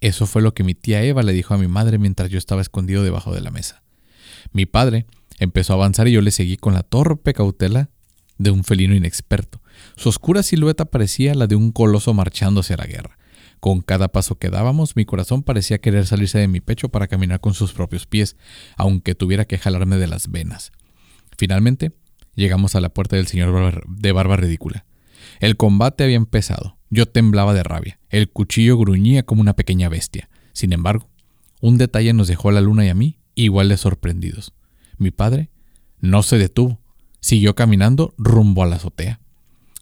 Eso fue lo que mi tía Eva le dijo a mi madre mientras yo estaba escondido debajo de la mesa. Mi padre empezó a avanzar y yo le seguí con la torpe cautela de un felino inexperto. Su oscura silueta parecía la de un coloso marchando hacia la guerra. Con cada paso que dábamos, mi corazón parecía querer salirse de mi pecho para caminar con sus propios pies, aunque tuviera que jalarme de las venas. Finalmente, llegamos a la puerta del señor de barba ridícula. El combate había empezado. Yo temblaba de rabia. El cuchillo gruñía como una pequeña bestia. Sin embargo, un detalle nos dejó a la luna y a mí igual de sorprendidos. Mi padre no se detuvo. Siguió caminando rumbo a la azotea.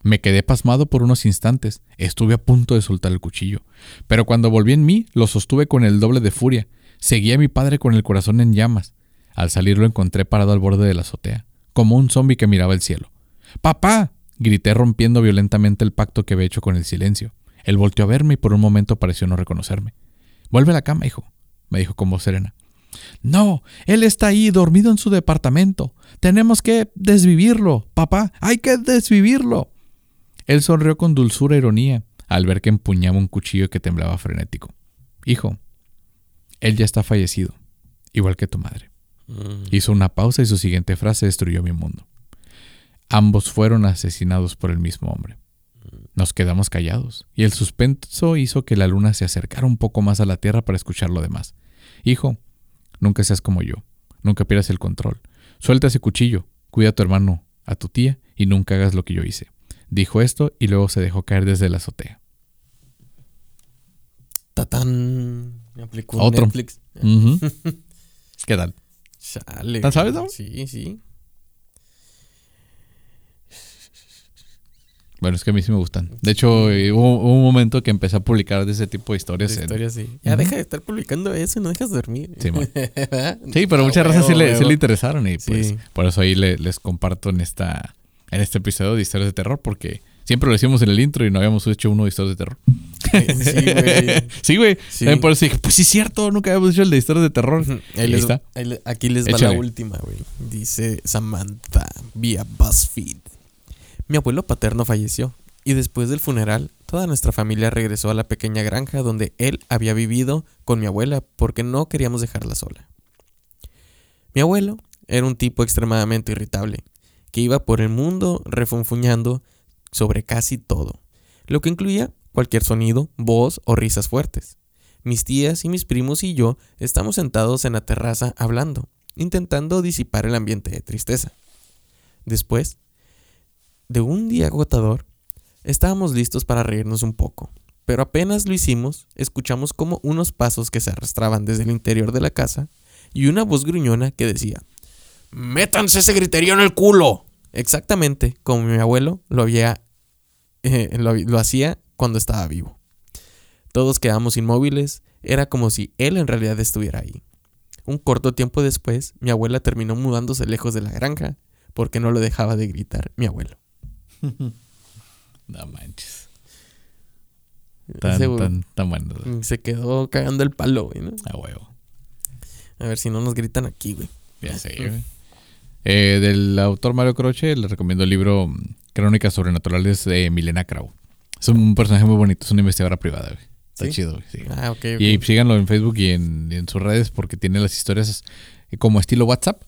Me quedé pasmado por unos instantes. Estuve a punto de soltar el cuchillo. Pero cuando volví en mí, lo sostuve con el doble de furia. Seguí a mi padre con el corazón en llamas. Al salir lo encontré parado al borde de la azotea, como un zombi que miraba el cielo. ¡Papá! grité rompiendo violentamente el pacto que había hecho con el silencio. Él volteó a verme y por un momento pareció no reconocerme. Vuelve a la cama, hijo, me dijo con voz serena. No, él está ahí dormido en su departamento. Tenemos que desvivirlo, papá, hay que desvivirlo. Él sonrió con dulzura e ironía al ver que empuñaba un cuchillo que temblaba frenético. Hijo, él ya está fallecido, igual que tu madre. Mm. Hizo una pausa y su siguiente frase destruyó mi mundo. Ambos fueron asesinados por el mismo hombre. Nos quedamos callados, y el suspenso hizo que la luna se acercara un poco más a la tierra para escuchar lo demás. Hijo, nunca seas como yo, nunca pierdas el control. Suelta ese cuchillo, cuida a tu hermano, a tu tía, y nunca hagas lo que yo hice. Dijo esto y luego se dejó caer desde la azotea. Tatán. Me aplicó Otro. Netflix. <laughs> ¿Qué tal? Chale. ¿Tan sabes, no? Sí, sí. Bueno, es que a mí sí me gustan. De hecho, eh, hubo, hubo un momento que empecé a publicar de ese tipo de historias. De en- historia, sí. Ya deja de estar publicando eso y no dejas dormir. Sí. <laughs> Sí, pero Ah, muchas razas sí le, sí huevo. le interesaron y pues Sí. por eso ahí le- les comparto en esta en este episodio de historias de terror porque siempre lo decíamos en el intro y no habíamos hecho uno de historias de terror. Sí, güey. <laughs> sí, güey. Sí. También Por eso dije, pues sí es cierto, nunca habíamos hecho el de historias de terror. Ahí les- está. ahí aquí les va Échale. la última, güey. Dice Samantha vía BuzzFeed. Mi abuelo paterno falleció y después del funeral toda nuestra familia regresó a la pequeña granja donde él había vivido con mi abuela porque no queríamos dejarla sola. Mi abuelo era un tipo extremadamente irritable que iba por el mundo refunfuñando sobre casi todo, lo que incluía cualquier sonido, voz o risas fuertes. Mis tías y mis primos y yo estamos sentados en la terraza hablando, intentando disipar el ambiente de tristeza. Después de un día agotador, estábamos listos para reírnos un poco, pero apenas lo hicimos, escuchamos como unos pasos que se arrastraban desde el interior de la casa y una voz gruñona que decía, ¡Métanse ese griterío en el culo! Exactamente como mi abuelo lo había eh, lo, lo hacía cuando estaba vivo. Todos quedamos inmóviles, era como si él en realidad estuviera ahí. Un corto tiempo después, mi abuela terminó mudándose lejos de la granja porque no lo dejaba de gritar mi abuelo. <laughs> No manches. Tan, Ese tan, tan bueno. Se quedó cagando el palo, güey, ¿no? A huevo. A ver si no nos gritan aquí, güey. Ya sé, güey. Eh, del autor Mario Croce, les recomiendo el libro mm, Crónicas Sobrenaturales de Milena Krau. Es un personaje muy bonito, es una investigadora privada, güey. Está ¿Sí? chido, güey. sí. Ah, ok, ok. Y síganlo en Facebook y en, sus redes porque tiene las historias eh, como estilo WhatsApp,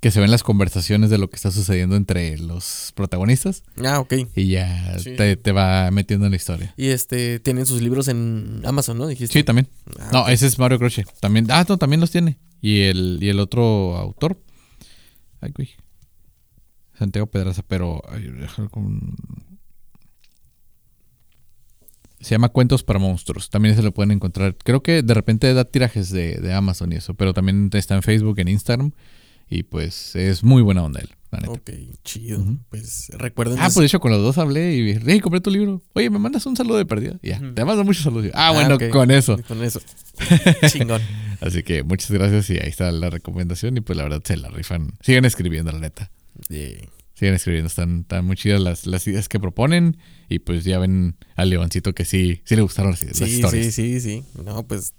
que se ven las conversaciones de lo que está sucediendo entre los protagonistas Ah, ok. y ya Sí. te, te va metiendo en la historia. Y este, tienen sus libros en Amazon, ¿no? Dijiste. Sí, también. Ah, No, ese es Mario Croce. También, ah, no, también los tiene. Y el, y el otro autor. Ay, güey. Santiago Pedraza, pero. Se llama Cuentos para Monstruos. También se lo pueden encontrar. Creo que de repente da tirajes de, de Amazon y eso. Pero también está en Facebook, en Instagram. Y pues es muy buena onda él, la neta. Ok, chido. Pues recuerden. Ah, pues de hecho con los dos hablé y hey, compré tu libro. Oye, me mandas un saludo de perdida. Ya, Ujú. te mando muchos saludos. Ah, bueno, ok. con eso. Con eso. <laughs> Chingón. Así que muchas gracias y ahí está la recomendación y pues la verdad se la rifan. Sigan escribiendo, la neta. Yeah. Sigan escribiendo, están, están muy chidas las, las ideas que proponen y pues ya ven al leoncito que sí, sí le gustaron las, las Sí, historias. sí, sí, sí. No, pues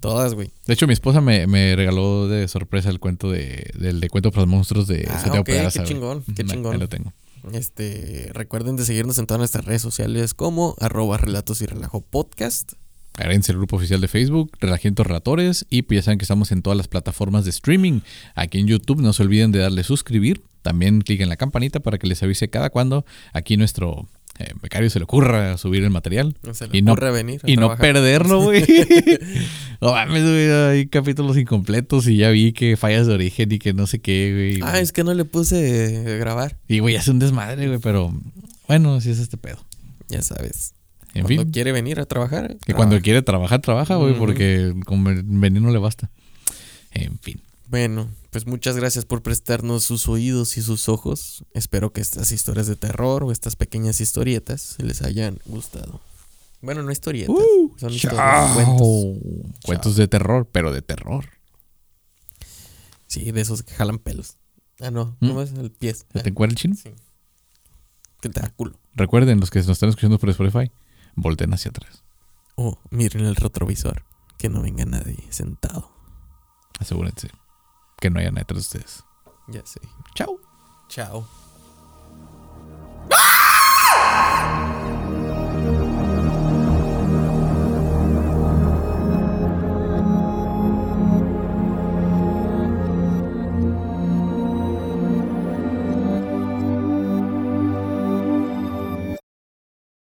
todas, güey. De hecho, mi esposa me, me regaló de sorpresa el cuento de, del de Cuento para los Monstruos de Ah, Santiago ok, Pedraza, qué güey. chingón, qué chingón. Ahí lo tengo. Este, recuerden de seguirnos en todas nuestras redes sociales como arroba relatos y relajo podcast. Agréguense al grupo oficial de Facebook, Relajientos Relatores, y pues ya saben que estamos en todas las plataformas de streaming. Aquí en YouTube no se olviden de darle suscribir. También cliquen en la campanita para que les avise cada cuando aquí nuestro eh, becario se le ocurra subir el material. No se le Y no- venir Y no perderlo, güey. <laughs> <laughs> no mames, güey, hay capítulos incompletos y ya vi que fallas de origen y que no sé qué, güey. Ah, es que no le puse eh, grabar. Y güey, hace un desmadre, güey, pero bueno, así es este pedo. Ya sabes. En cuando fin. quiere venir a trabajar. Que cuando quiere trabajar, trabaja, güey, porque con ven- venir no le basta. En fin. Bueno, pues muchas gracias por prestarnos sus oídos y sus ojos. Espero que estas historias de terror o estas pequeñas historietas les hayan gustado. Bueno, no historietas, Uh, son historias, cuentos. Cuentos de terror, pero de terror. Sí, de esos que jalan pelos. Ah, no, ¿Mm? ¿cómo es el pie? ¿Ya ¿Te encuentras el chino? Sí. Que te da culo. Recuerden, los que nos están escuchando por Spotify, volteen hacia atrás. Oh, miren el retrovisor. Que no venga nadie sentado. Asegúrense que no hayan detrás de ustedes. Ya sé. Chao. Chao. ¡Ah!